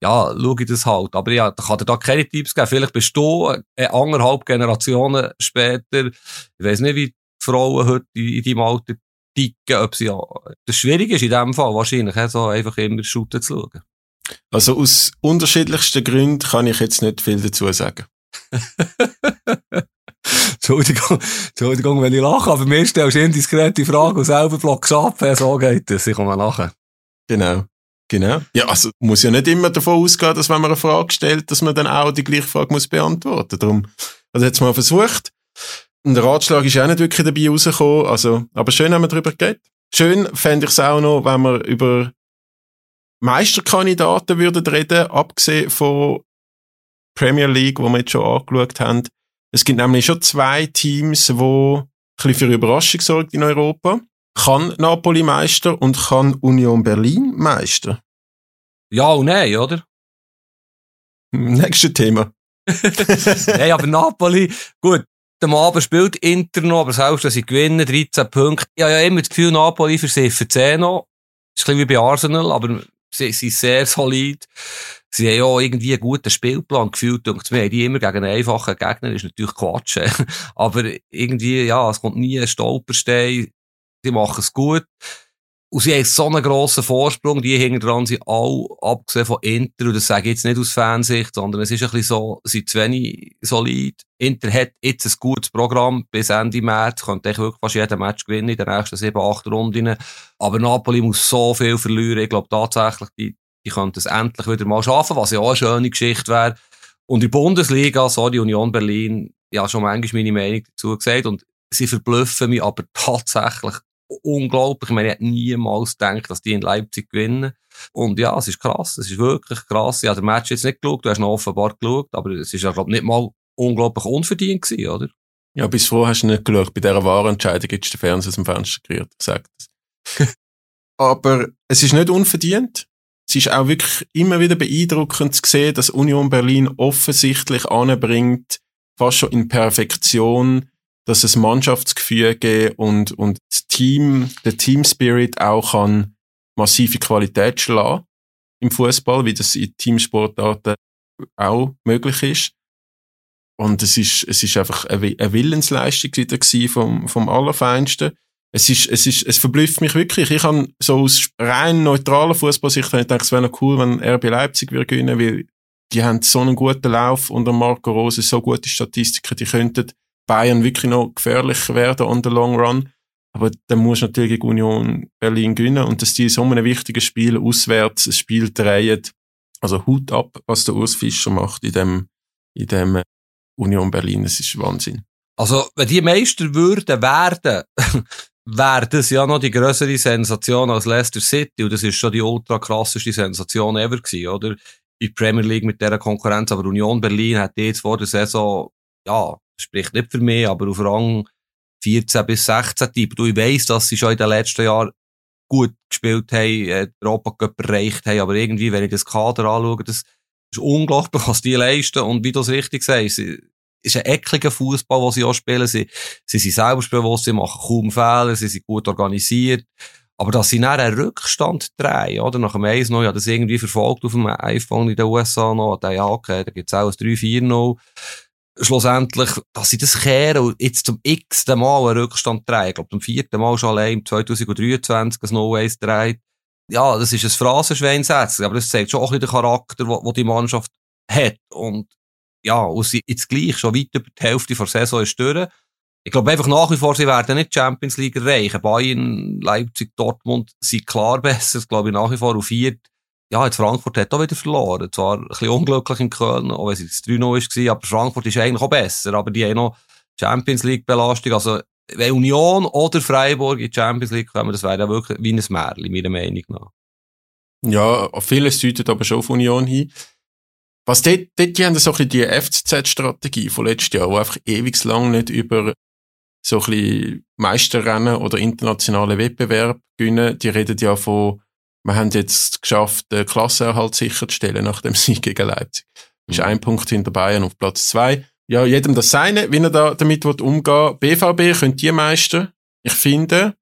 ja, schau ich das halt. Aber ja, da kann dir da keine Tipps geben. Vielleicht bist du äh, anderthalb Generationen später, ich weiß nicht, wie die Frauen heute in, in deinem Alter ticken, ob sie ja, das schwierig ist in dem Fall wahrscheinlich, so einfach immer shooten zu schauen. Also aus unterschiedlichsten Gründen kann ich jetzt nicht viel dazu sagen. Entschuldigung, Entschuldigung, wenn ich lache, aber mir stellst du indiskrete Frage und selber blockst ab, so geht das, ich komme lachen. Genau. Genau. Ja, also muss ja nicht immer davon ausgehen, dass wenn man eine Frage stellt, dass man dann auch die gleiche Frage muss beantworten. Darum, also jetzt mal versucht. Und der Ratschlag ist auch nicht wirklich dabei rausgekommen. Also, aber schön haben wir darüber geredet. Schön fände ich es auch noch, wenn wir über Meisterkandidaten würden reden, abgesehen von Premier League, wo wir jetzt schon angeschaut haben. Es gibt nämlich schon zwei Teams, die ein bisschen für Überraschung sorgen in Europa. Kann Napoli Meister und kann Union Berlin Meister? Ja und nein, oder? Nächstes Thema. nein, aber Napoli, gut, am Abend spielt Inter noch, aber selbst, dass sie gewinnen, 13 Punkte. Ich habe ja immer das Gefühl, Napoli für sie für 10 noch. ist ein bisschen wie bei Arsenal, aber sie sind sehr solid. Sie haben ja auch irgendwie einen guten Spielplan gefühlt und wir haben die immer gegen einen einfachen Gegner, ist natürlich Quatsch. aber irgendwie, ja, es kommt nie ein Stolperstein die machen es gut. Und sie haben so einen grossen Vorsprung, die hinten dran sind alle, abgesehen von Inter, und das sage ich jetzt nicht aus Fansicht, sondern es ist ein bisschen so, sie sind zu wenig solid. Inter hat jetzt ein gutes Programm bis Ende März, könnte ich wirklich fast jeden Match gewinnen in den nächsten sieben, acht Runden. Aber Napoli muss so viel verlieren, ich glaube tatsächlich, die, die könnten es endlich wieder mal schaffen, was ja auch eine schöne Geschichte wäre. Und die Bundesliga, sorry, Union Berlin, ja, schon manchmal meine Meinung dazu gesagt, und sie verblüffen mich aber tatsächlich unglaublich. Ich meine, ich hätte niemals gedacht, dass die in Leipzig gewinnen. Und ja, es ist krass. Es ist wirklich krass. Ich habe den Match jetzt nicht geschaut. Du hast noch offenbar geschaut. Aber es ist ja, glaube ich, nicht mal unglaublich unverdient gewesen, oder? Ja, bis vorher hast du nicht geschaut. Bei dieser Warenentscheidung hättest du den Fernseher aus dem Fenster gerührt. Sagt es. aber es ist nicht unverdient. Es ist auch wirklich immer wieder beeindruckend zu sehen, dass Union Berlin offensichtlich anbringt, fast schon in Perfektion, dass es Mannschaftsgefüge und, und das Team, der Team Spirit auch kann massive Qualität schlagen im Fußball, wie das in Teamsportarten auch möglich ist. Und es ist, es ist einfach eine, Willensleistung wieder vom, vom Allerfeinsten. Es ist, es ist, es verblüfft mich wirklich. Ich habe so aus rein neutraler Fußballsicht gedacht, es wäre noch cool, wenn RB Leipzig würde gewinnen, weil die haben so einen guten Lauf unter Marco Rose, so gute Statistiken, die könnten Bayern wirklich noch gefährlich werden on the long run. Aber dann muss natürlich Union Berlin gewinnen und dass die so einem wichtigen Spiel auswärts ein Spiel drehen. Also Hut ab, was der Urs Fischer macht in dem, in dem Union Berlin. Das ist Wahnsinn. Also, wenn die Meister würden werden, wäre das ja noch die größere Sensation als Leicester City. Und das ist schon die ultra krasseste Sensation ever gewesen, oder? In der Premier League mit dieser Konkurrenz. Aber Union Berlin hat jetzt vor der Saison, ja, spricht nicht für mich, aber auf Rang 14 bis 16 Typ. Du, weiss, dass sie schon in den letzten Jahren gut gespielt haben, äh, Europa Cup erreicht haben, aber irgendwie, wenn ich das Kader anschaue, das ist unglaublich, was die leisten. Und wie du es richtig sagst, ist ein ekliger Fußball, den sie auch spielen. Sie, sie sind selbstbewusst, sie machen kaum Fehler, sie sind gut organisiert. Aber dass sie nach einen Rückstand drehen, oder? Nach dem 1 noch, ich habe das irgendwie verfolgt auf dem iPhone in den USA noch, da ja, okay, da gibt's auch ein 3-4-0 schlussendlich, dass sie das kehren und jetzt zum x-ten Mal einen Rückstand drehen. Ich glaube, zum vierten Mal schon allein im 2023 ein No-Ways dreht. Ja, das ist ein Phrasenschwein aber das zeigt schon auch ein bisschen den Charakter, wo die Mannschaft hat. Und ja, und sie jetzt gleich schon weit über die Hälfte der Saison ist durch. Ich glaube einfach nach wie vor, sie werden nicht Champions League erreichen. Bayern, Leipzig, Dortmund sind klar besser. Das glaube ich nach wie vor auf viert. Ja, jetzt Frankfurt hat auch wieder verloren. Zwar ein bisschen unglücklich in Köln, auch wenn es jetzt 3-0 war, aber Frankfurt ist eigentlich auch besser. Aber die haben noch Champions League Belastung. Also, wenn Union oder Freiburg in die Champions League kommen, das wäre ja wirklich wie ein Märchen, meiner Meinung nach. Ja, vieles deutet aber schon auf Union hin. Was dort, dort die haben so ein bisschen die FCZ-Strategie von letztes Jahr, wo einfach ewig lang nicht über so ein bisschen Meisterrennen oder internationale Wettbewerb gewinnen. Die reden ja von, wir haben jetzt geschafft, den Klassenerhalt sicherzustellen nach dem Sieg gegen Leipzig. Mhm. Ist ein Punkt hinter Bayern auf Platz zwei. Ja, jedem das seine, wie er da damit umgehen will. BVB können die Meister. Ich finde,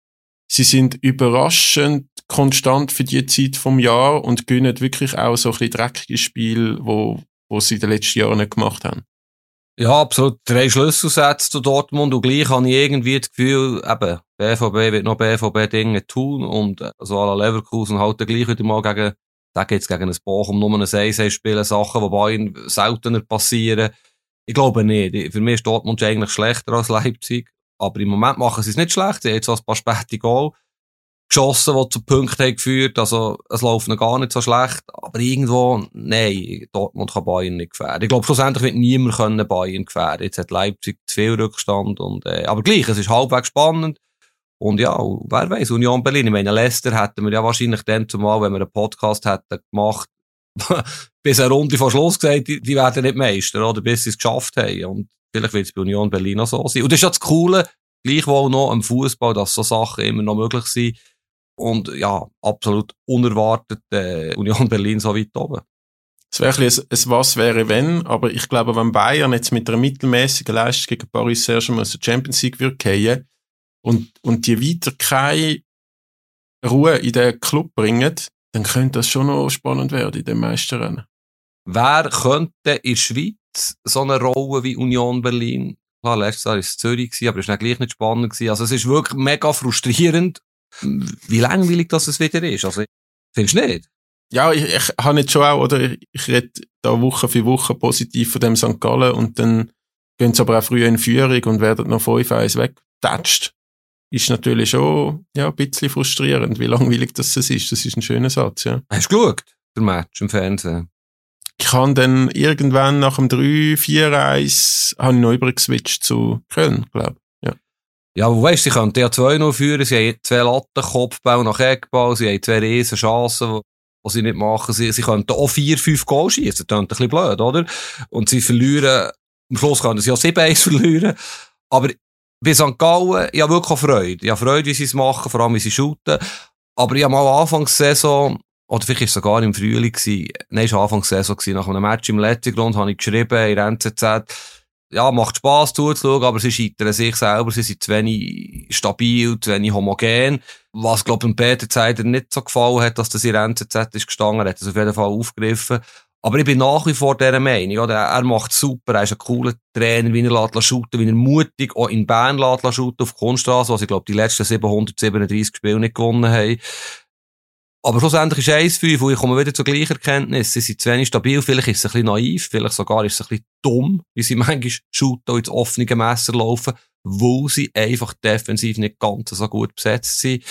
sie sind überraschend konstant für die Zeit vom Jahr und gewinnen wirklich auch so ein bisschen dreckige Spiele, wo, wo sie in den letzten Jahren nicht gemacht haben. Ja, absolut. Drei Schlüsselsätze zu Dortmund und gleich habe ich irgendwie das Gefühl, eben, BVB wird noch BVB-Dinge tun und also à la Leverkusen halt gleich wieder mal gegen, da geht's gegen ein Bochum nur ein 1 spielen, Sachen, die bei ihnen seltener passieren. Ich glaube nicht. Für mich ist Dortmund eigentlich schlechter als Leipzig. Aber im Moment machen sie es nicht schlecht. Sie haben jetzt so ein paar späte Goal geschossen, die zu Punkten haben geführt. Also, es läuft noch gar nicht so schlecht. Aber irgendwo, nein, Dortmund kann Bayern nicht gefährden. Ich glaube, schlussendlich wird niemand können Bayern gefährden. Jetzt hat Leipzig zu viel Rückstand und, äh, aber gleich, es ist halbwegs spannend. Und ja, wer weiß, Union Berlin. Ich meine, Leicester hätten wir ja wahrscheinlich dann zumal, wenn wir einen Podcast hätten gemacht, bis eine Runde vor Schluss gesagt, die, die werden nicht Meister, oder? Bis sie es geschafft haben. Und vielleicht wird es bei Union Berlin auch so sein. Und das ist ja das Coole, gleichwohl noch am Fußball, dass so Sachen immer noch möglich sind. Und ja, absolut unerwartet äh, Union Berlin so weit oben. Es wäre ein, ein, Was wäre wenn, aber ich glaube, wenn Bayern jetzt mit einer mittelmäßigen Leistung gegen Paris Saint-Germain zur Champions League würde gehen und, und die weiter keine Ruhe in den Club bringen, dann könnte das schon noch spannend werden in den Meisterrennen. Wer könnte in der Schweiz so eine Rolle wie Union Berlin Klar, letztes Jahr war es Zürich, aber es war gleich nicht spannend. Gewesen. Also es ist wirklich mega frustrierend wie langweilig das es wieder ist. Also, findest du nicht? Ja, ich, ich habe nicht schon auch, oder ich, ich rede da Woche für Woche positiv von dem St. Gallen und dann gehen sie aber auch früher in Führung und werden noch 5-1 weggetatscht. Ist natürlich schon, ja, ein bisschen frustrierend, wie langweilig das ist. Das ist ein schöner Satz, ja. Hast du geschaut, der Match im Fernsehen? Ich habe dann irgendwann nach dem 3-4-1 habe ich noch übergeswitcht zu Köln, glaube ja, aber weißt, sie können ja 2-0 führen, sie haben zwei Latten, Kopfbau nach Eckball, sie haben zwei riesen Chancen, die sie nicht machen. Sie, sie könnten auch 4-5 Goal schießen, das ist ein bisschen blöd, oder? Und sie verlieren, am Schluss können sie ja 7-1 verlieren. Aber bei St. Gallen, ich habe wirklich Freude. Ich habe Freude, wie sie es machen, vor allem, wie sie shooten. Aber ich habe mal Anfangssaison, oder vielleicht war es sogar im Frühling, gewesen, nein, es war Anfangssaison, nach einem Match im letzten Grund, habe ich geschrieben in NZZ, ja, macht Spass zuzuschauen, aber sie scheitern sich selber, sie sind zu wenig stabil, zu wenig homogen. Was, glaube ich, Peter Zeider nicht so gefallen hat, dass das in NZZ ist gestanden, hat das auf jeden Fall aufgegriffen. Aber ich bin nach wie vor dieser Meinung, oder? Er macht super, er ist ein cooler Trainer, wie er lässt shooten, wie er mutig auch in Bern lässt shooten auf Kunststraße, was ich glaube, die letzten 737 Spiele nicht gewonnen haben. Aber schlussendlich ist 1-5 und ich komme wieder zur gleichen Erkenntnis. Sie sind zu wenig stabil, vielleicht ist es ein bisschen naiv, vielleicht sogar ist es ein bisschen dumm, wie sie manchmal shooten ins offene Messer laufen, wo sie einfach defensiv nicht ganz so gut besetzt sind.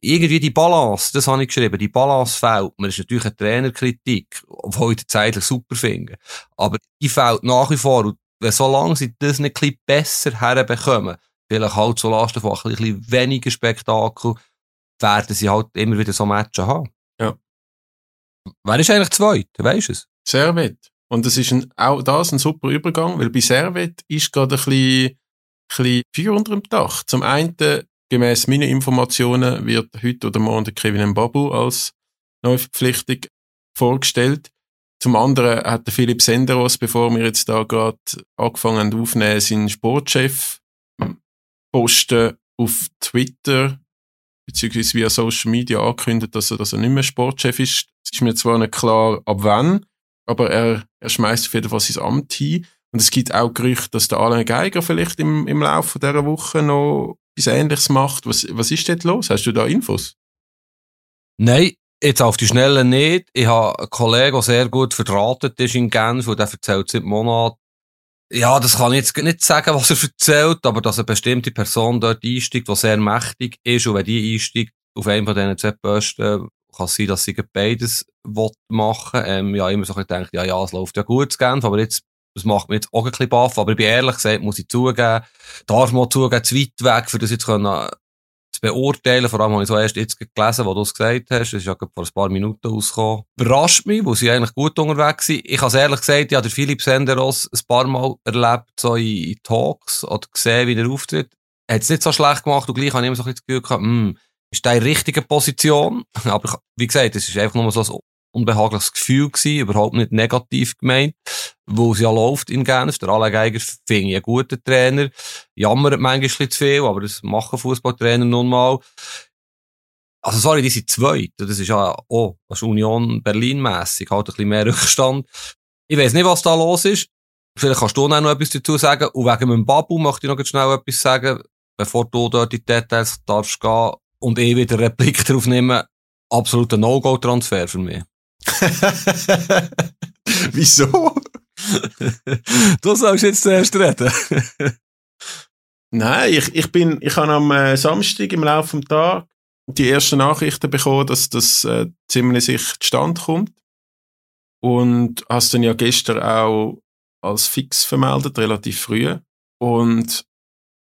Irgendwie die Balance, das habe ich geschrieben, die Balance fehlt. Das ist natürlich eine Trainerkritik, obwohl ich die Zeit super finde. Aber die fehlt nach wie vor. Und solange sie das nicht ein bisschen besser herbekommen, vielleicht halt zu Lasten von ein bisschen weniger Spektakel, werden sie halt immer wieder so Matches haben. Ja. Wer ist eigentlich zweit? Weißt du es? Servet. Und das ist ein, auch das ein super Übergang, weil bei Servet ist gerade ein bisschen, ein bisschen Feuer unter dem Dach. Zum einen, gemäß meinen Informationen, wird heute oder morgen Kevin Mbabu als Neuverpflichtung vorgestellt. Zum anderen hat der Philipp Senderos, bevor wir jetzt da gerade angefangen haben aufnehmen, seinen Sportchef posten auf Twitter beziehungsweise via Social Media angekündigt, dass er, dass er nicht mehr Sportchef ist. Es ist mir zwar nicht klar, ab wann, aber er, er schmeißt auf jeden Fall sein Amt hin. Und es gibt auch Gerüchte, dass der Alain Geiger vielleicht im, im Laufe dieser Woche noch etwas Ähnliches macht. Was, was ist dort los? Hast du da Infos? Nein, Jetzt auf die Schnelle nicht. Ich habe einen Kollegen, der sehr gut verdrahtet ist in Genf und der erzählt seit Monaten, ja, das kann ich jetzt nicht sagen, was er erzählt, aber dass eine bestimmte Person dort einsteigt, die sehr mächtig ist und wenn die einsteigt auf einen von diesen zwei Posten, kann sein, dass sie beides machen ähm, Ja, immer so gedacht, ja, ja, es läuft ja gut zu Genf, aber jetzt, das macht mir jetzt auch ein bisschen baff, aber ich bin ehrlich gesagt, muss ich zugeben, darf man zugeben, zu weit weg, für das jetzt können, zu beurteilen. Vor allem habe ich so erst jetzt gelesen, wo du es gesagt hast. Das ist ja vor ein paar Minuten rausgekommen. Überrascht mich, wo sie eigentlich gut unterwegs sind. Ich habe ehrlich gesagt, ja, der Philipp Senderos ein paar Mal erlebt, so in, Talks oder gesehen, wie er auftritt. Er hat es nicht so schlecht gemacht und gleich habe ich immer so ein bisschen das Gefühl gehabt, hm, ist der in der richtigen Position? Aber wie gesagt, es ist einfach nur so ein unbehagliches Gefühl gewesen, überhaupt nicht negativ gemeint, wo es ja läuft in Genf. Der Alain Geiger finde ich einen guten Trainer, jammert manchmal zu viel, aber das machen Fußballtrainer nun mal. Also sorry, die sind zweit. Das ist ja, oh, das ist Union Berlin-mässig, halt ein bisschen mehr Rückstand. Ich weiß nicht, was da los ist. Vielleicht kannst du auch noch etwas dazu sagen. Und wegen meinem Babu möchte ich noch schnell etwas sagen, bevor du dort in die Details darfst gehen und eh wieder Replik darauf nehmen. Absoluter No-Go-Transfer für mich. Wieso? du sollst jetzt zuerst reden. Nein, ich, ich bin, ich habe am äh, Samstag im Laufe des Tages die ersten Nachrichten bekommen, dass das äh, ziemlich sicher zustande kommt. Und hast dann ja gestern auch als fix vermeldet, relativ früh. Und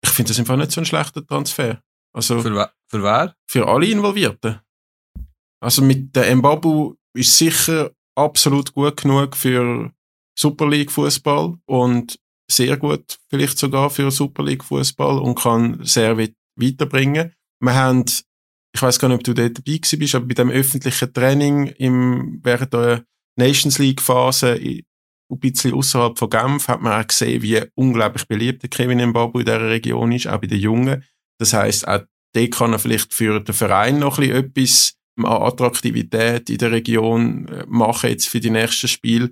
ich finde das einfach nicht so ein schlechter Transfer. Also für, für wer? Für alle Involvierten. Also mit der Mbabu ist sicher absolut gut genug für Super League Fußball und sehr gut vielleicht sogar für Super League Fußball und kann sehr weit weiterbringen. Wir haben, ich weiß gar nicht, ob du dort dabei gewesen bist, aber bei dem öffentlichen Training im, während der Nations League Phase ein bisschen außerhalb von Genf hat man auch gesehen, wie unglaublich beliebt Kevin Mbabu in dieser Region ist, auch bei den Jungen. Das heißt, auch dort kann er vielleicht für den Verein noch ein bisschen etwas an Attraktivität in der Region äh, machen jetzt für die nächsten Spiele.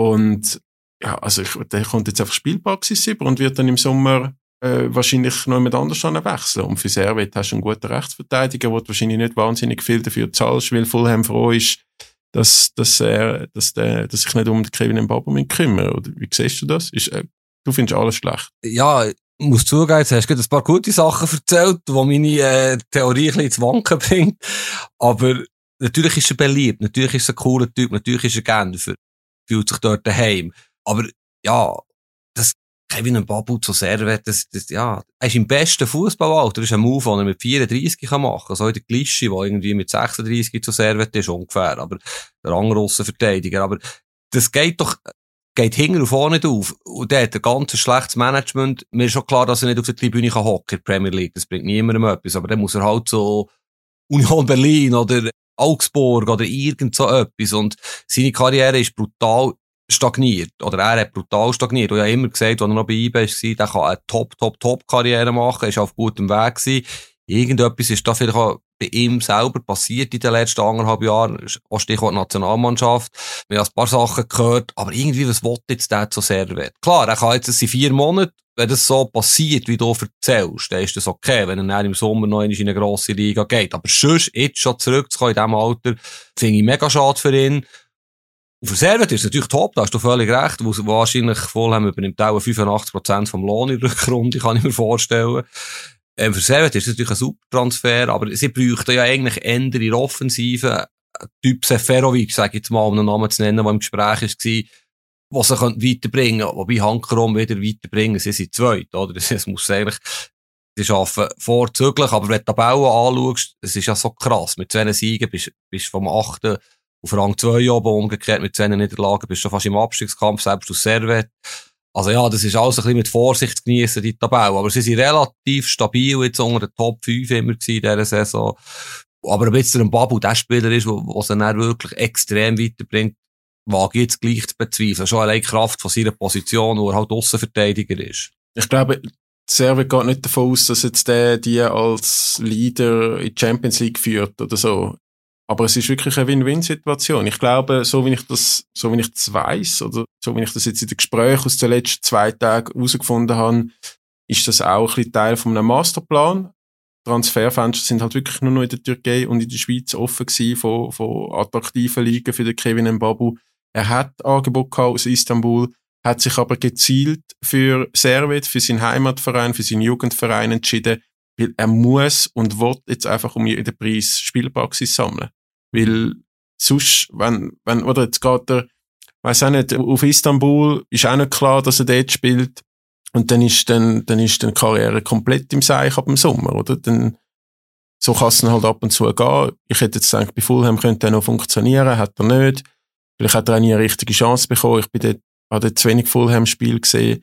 Und ja, also ich, der kommt jetzt einfach Spielpraxis über und wird dann im Sommer äh, wahrscheinlich noch jemand anders wechseln. Und für Servet hast du einen guten Rechtsverteidiger, der wahrscheinlich nicht wahnsinnig viel dafür zahlst, weil Fulham froh ist, dass, dass, er, dass, der, dass ich nicht um Kevin Mbappe kümmere. Oder wie siehst du das? Ist, äh, du findest alles schlecht? Ja, muss zugeben, jetzt hast du ein paar gute Sachen erzählt, die meine äh, Theorie ein bisschen ins Wanken bringt. Aber natürlich ist er beliebt, natürlich ist er ein cooler Typ, natürlich ist er Genfer, fühlt sich dort daheim. Aber ja, das Kevin Babu zu Servet, das, das, ja, er ist im besten Fußballalter, das ist ein Move, den er mit 34 kann machen kann. So in der Glische, der irgendwie mit 36 zu Servet ist, ungefähr. Aber der andere Verteidiger. Aber das geht doch geht hinten und vorne nicht auf. Und der hat ein ganz schlechtes Management. Mir ist schon klar, dass er nicht auf der Tribüne kann in der Premier League. Das bringt niemandem etwas. Aber dann muss er halt so Union Berlin oder Augsburg oder irgend so etwas. Und seine Karriere ist brutal stagniert. Oder er hat brutal stagniert. Und ich habe immer gesagt, als er noch bei eBay war, der kann eine Top, Top, Top Karriere machen. Er ist auf gutem Weg gewesen. Irgendetwas ist da vielleicht auch bei ihm selber passiert in den letzten anderthalb Jahren. Auch Stichwort Nationalmannschaft. Wir haben ein paar Sachen gehört, aber irgendwie, was will jetzt der so sehr wird? Klar, er kann jetzt in vier Monaten, wenn das so passiert, wie du erzählst, dann ist das okay, wenn er im Sommer noch in eine grosse Liga geht. Aber sonst, jetzt schon zurückzukommen in diesem Alter, finde ich mega schade für ihn. Und für Servet ist es natürlich top, da hast du völlig recht, wo wahrscheinlich voll haben übernimmt auch 85% vom Lohn in der Rückrunde, kann ich mir vorstellen. Ähm, für Servet ist es natürlich ein super Transfer, aber sie bräuchten ja eigentlich ändere in Offensive. Typ Seferovic, sage ich jetzt mal, um einen Namen zu nennen, der im Gespräch war, was sie weiterbringen können. Wobei Hankerum wieder weiterbringen, sie sind zweit, oder? Das muss eigentlich, sie arbeiten vorzüglich, aber wenn du die Tabelle anschaust, es ist ja so krass. Mit zwei Siegen bist du vom 8. auf Rang 2 oben, umgekehrt mit zwei Niederlagen bist du schon fast im Abstiegskampf, selbst aus Servet. Also ja, das ist alles ein bisschen mit Vorsicht genießen, die Tabelle. Aber sie sind relativ stabil jetzt unter den Top 5 immer gewesen in dieser Saison. Aber ob jetzt ein Babu der Spieler ist, der sie dann wirklich extrem weiterbringt, wage ich jetzt gleich zu bezweifeln. Schon allein Kraft von seiner Position, wo er halt Aussenverteidiger ist. Ich glaube, Serve geht nicht davon aus, dass jetzt der die als Leader in die Champions League führt oder so. Aber es ist wirklich eine Win-Win-Situation. Ich glaube, so wie ich das, so wie ich das weiss, oder so wie ich das jetzt in den Gesprächen aus den letzten zwei Tagen herausgefunden habe, ist das auch ein bisschen Teil von einem Masterplan. Transferfenster sind halt wirklich nur noch in der Türkei und in der Schweiz offen gewesen von, von attraktiven Ligen für den Kevin Mbabu. Er hat Angebot aus Istanbul, hat sich aber gezielt für Servet, für seinen Heimatverein, für seinen Jugendverein entschieden, weil er muss und will jetzt einfach um jeden Preis Spielpraxis sammeln. Weil sonst, wenn, wenn, oder jetzt geht er, weiß auch nicht, auf Istanbul ist auch nicht klar, dass er dort spielt. Und dann ist dann, dann ist dann Karriere komplett im Seich ab dem Sommer, oder? Dann, so kann es dann halt ab und zu gehen. Ich hätte jetzt gedacht, bei Fulham könnte er noch funktionieren, hat er nicht. Vielleicht hat er auch nie eine richtige Chance bekommen. Ich bin dort, habe dort zu wenig Fulham-Spiel gesehen.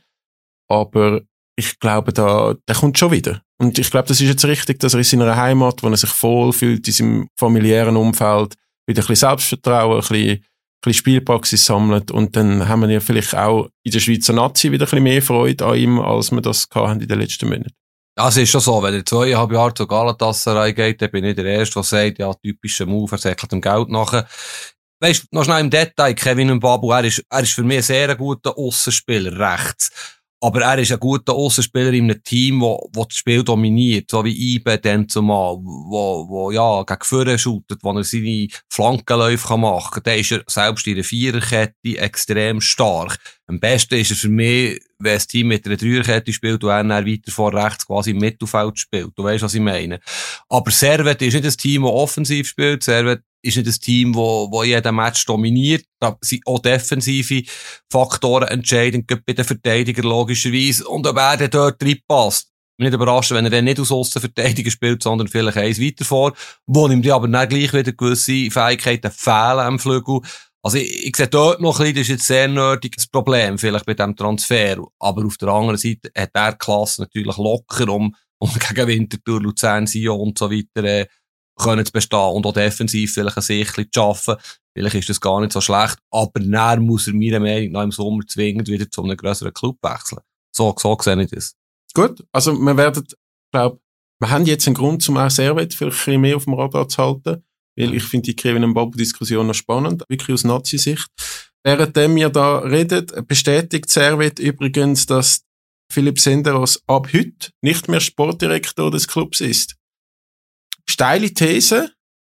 Aber ich glaube, da, der kommt schon wieder. Und ich glaube, das ist jetzt richtig, dass er in seiner Heimat, wo er sich voll fühlt, in seinem familiären Umfeld, wieder ein bisschen Selbstvertrauen, ein bisschen, ein bisschen Spielpraxis sammelt. Und dann haben wir ja vielleicht auch in der Schweizer Nazi wieder ein bisschen mehr Freude an ihm, als wir das hatten in den letzten Monaten. Ja, es ist schon so, wenn er zweieinhalb Jahre zu Galatasaray geht, dann bin ich der Erste, der sagt, ja, typischer Move, er säckelt dem Geld nachher. Weißt, noch schnell im Detail, Kevin Mbabu, er ist, er ist für mich ein sehr guter Aussenspieler, rechts. Aber er ist ein guter Außenspieler in einem Team, wo, wo das Spiel dominiert, so wie Ibe dann zumal, wo, wo, ja, gegen vorne shootet, wo er seine Flankenläufe machen kann. Der ist er selbst in der Viererkette extrem stark. Am besten ist er für mich, wenn das Team mit einer Dreierkette spielt und er dann weiter vor rechts quasi im Mittelfeld spielt. Du weißt, was ich meine. Aber Servet ist nicht ein Team, das offensiv spielt. Servet ist nicht ein Team, wo, wo jeden Match dominiert. Da sind auch defensive Faktoren entscheidend, bei den Verteidigern logischerweise. Und ob er dann dort reinpasst. Ich bin nicht überrascht, wenn er dann nicht aus Außenverteidiger spielt, sondern vielleicht eins weiter vor, wo ihm aber dann gleich wieder gewisse Fähigkeiten fehlen am Flügel. Also ich, ich sehe dort noch ein bisschen, das ist jetzt sehr nötiges Problem, vielleicht bei diesem Transfer. Aber auf der anderen Seite hat er Klasse natürlich locker, um, um gegen Winterthur, Luzern, Sion und so weiter äh, können zu bestehen und auch defensiv vielleicht ein Sichtchen zu schaffen. Vielleicht ist das gar nicht so schlecht, aber dann muss er meiner Meinung nach im Sommer zwingend wieder zu einem größeren Club wechseln. So, so sehe ich das. Gut, also wir werden, glaube wir haben jetzt einen Grund, zum auch Servet vielleicht ein bisschen mehr auf dem Radar zu halten, weil ich finde die Kevin Mbappe-Diskussion noch spannend, wirklich aus Nazi-Sicht. Währenddem wir da reden, bestätigt Servet übrigens, dass Philipp Senderos ab heute nicht mehr Sportdirektor des Clubs ist steile These,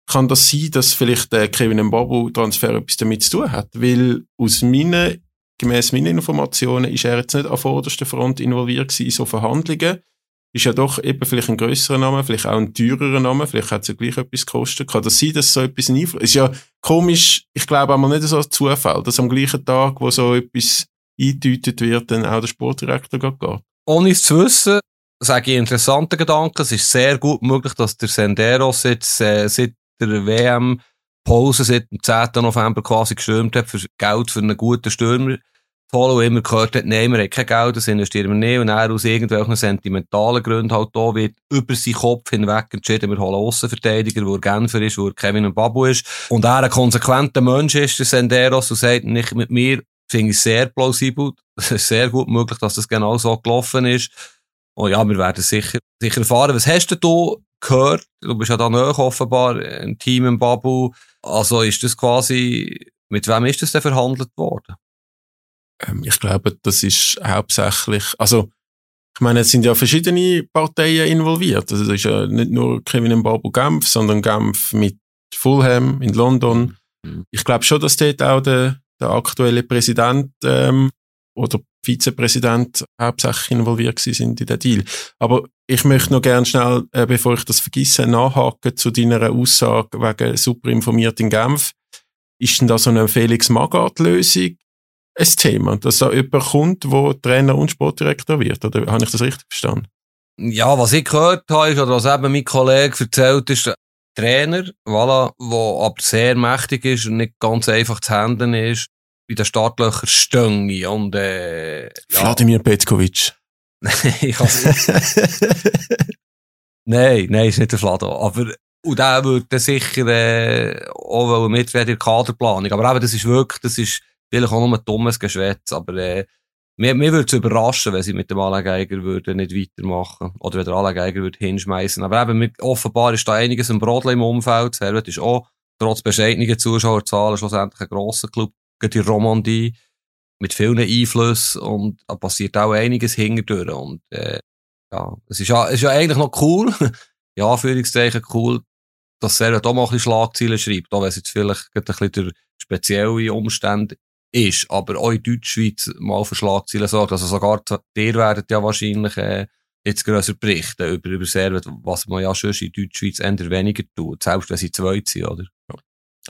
kann das sein, dass vielleicht der Kevin Mbabu-Transfer etwas damit zu tun hat? Weil aus meinen, gemäss meinen Informationen ist er jetzt nicht an vorderster Front involviert in so Verhandlungen. Ist ja doch eben vielleicht ein grösserer Name, vielleicht auch ein teurerer Name, vielleicht hat es ja gleich etwas gekostet. Kann das sein, dass so etwas Einfluss Ist ja komisch, ich glaube aber nicht so ein Zufall, dass am gleichen Tag, wo so etwas eingedeutet wird, dann auch der Sportdirektor geht. Ohne es zu wissen, sage ich, interessanter Gedanke. Es ist sehr gut möglich, dass der Senderos jetzt äh, seit der WM Pause seit dem 10. November quasi gestürmt hat für Geld für einen guten Stürmer zu holen immer gehört hat, nein, wir haben kein Geld, das investieren wir nicht und er aus irgendwelchen sentimentalen Gründen halt da wird über seinen Kopf hinweg entschieden, wir holen Aussenverteidiger, wo er Genfer ist, wo er Kevin und Babu ist und er ein konsequenter Mensch ist, der Senderos, und sagt nicht mit mir, finde ich sehr plausibel, es ist sehr gut möglich, dass das genau so gelaufen ist Oh ja, wir werden sicher, sicher erfahren. Was hast du gehört? Du bist ja da noch offenbar ein Team im Babu. Also ist das quasi, mit wem ist das denn verhandelt worden? Ähm, ich glaube, das ist hauptsächlich, also, ich meine, es sind ja verschiedene Parteien involviert. Also, das ist ja nicht nur Kevin Babu Genf, sondern Genf mit Fulham in London. Mhm. Ich glaube schon, dass dort auch der, der aktuelle Präsident ähm, oder Vizepräsident hauptsächlich involviert sind in den Deal. Aber ich möchte noch gerne schnell, äh, bevor ich das vergesse, nachhaken zu deiner Aussage wegen super informiert in Genf. Ist denn da so eine Felix Magath-Lösung ein Thema, dass da jemand kommt, wo Trainer und Sportdirektor wird? Oder habe ich das richtig verstanden? Ja, was ich gehört habe, oder was eben mein Kollege erzählt, ist, Trainer, voilà, der aber sehr mächtig ist und nicht ganz einfach zu handeln ist, bei den Startlöchern stehen. Und, äh, ja. Vladimir Petkovic. ich nein, nein, ist nicht der Vlado. Aber, und der würde sicher, äh, auch mitwählen in der Kaderplanung. Aber eben, das ist wirklich, das ist vielleicht auch nur ein dummes Geschwätz. Aber, äh, mir, mir würde es überraschen, wenn sie mit dem Allegeiger würden nicht weitermachen. Oder wenn der Allegeiger würde hinschmeißen. Aber eben, mit, offenbar ist da einiges im Brodel im Umfeld. Servet ist auch, trotz bescheidener Zuschauerzahlen, schlussendlich ein grosser Club gerade in Romandie, mit vielen Einflüssen und da passiert auch einiges hinterdurch. Und äh, ja, es ist ja, es ja eigentlich noch cool. in Anführungszeichen cool, dass er auch mal ein Schlagzeilen schreibt, auch wenn es jetzt vielleicht ein bisschen durch spezielle Umstände ist, aber auch in Deutschschweiz mal für Schlagzeilen sorgt. Also sogar dir werden ja wahrscheinlich äh, jetzt grösser berichten über, über Servet, was man ja schon in Deutschschweiz eher weniger tut, selbst wenn sie zwei sind, oder? Ja.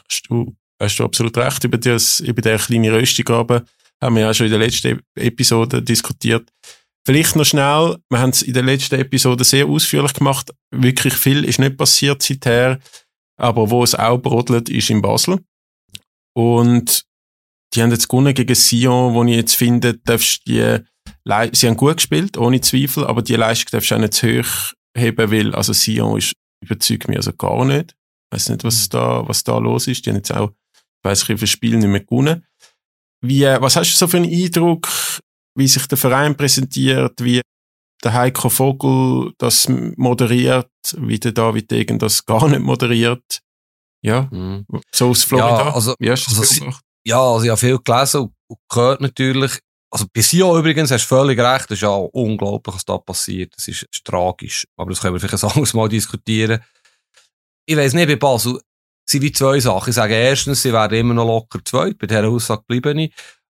Hast du, hast du absolut recht über, das, über den kleinen Röstigraben, haben wir ja schon in der letzten Episode diskutiert. Vielleicht noch schnell, wir haben es in der letzten Episode sehr ausführlich gemacht, wirklich viel ist nicht passiert seither, aber wo es auch brodelt, ist in Basel. Und die haben jetzt gewonnen gegen Sion, wo ich jetzt finde, darfst die, sie haben gut gespielt, ohne Zweifel, aber die Leistung darfst du auch nicht zu hoch heben, weil, also Sion ist, überzeugt mich also gar nicht. Ich weiß nicht, was mhm. da, was da los ist. Die haben jetzt auch, weiss ich, für Spiel nicht mehr gewonnen. Wie, was hast du so für einen Eindruck, wie sich der Verein präsentiert, wie der Heiko Vogel das moderiert, wie der David Degen das gar nicht moderiert? Ja, mhm. so aus Florida. Ja, also, wie hast du das also, ja, also ich habe viel gelesen und, gehört natürlich. Also bei Sion übrigens hast du völlig recht, das ist ja unglaublich, was da passiert. Das ist, ist tragisch. Aber das können wir vielleicht ein anderes Mal diskutieren. Ich weiss nicht, bei Basel sind wie zwei Sachen. Ich sage erstens, sie werden immer noch locker zweit, bei dieser Aussage bleiben ich.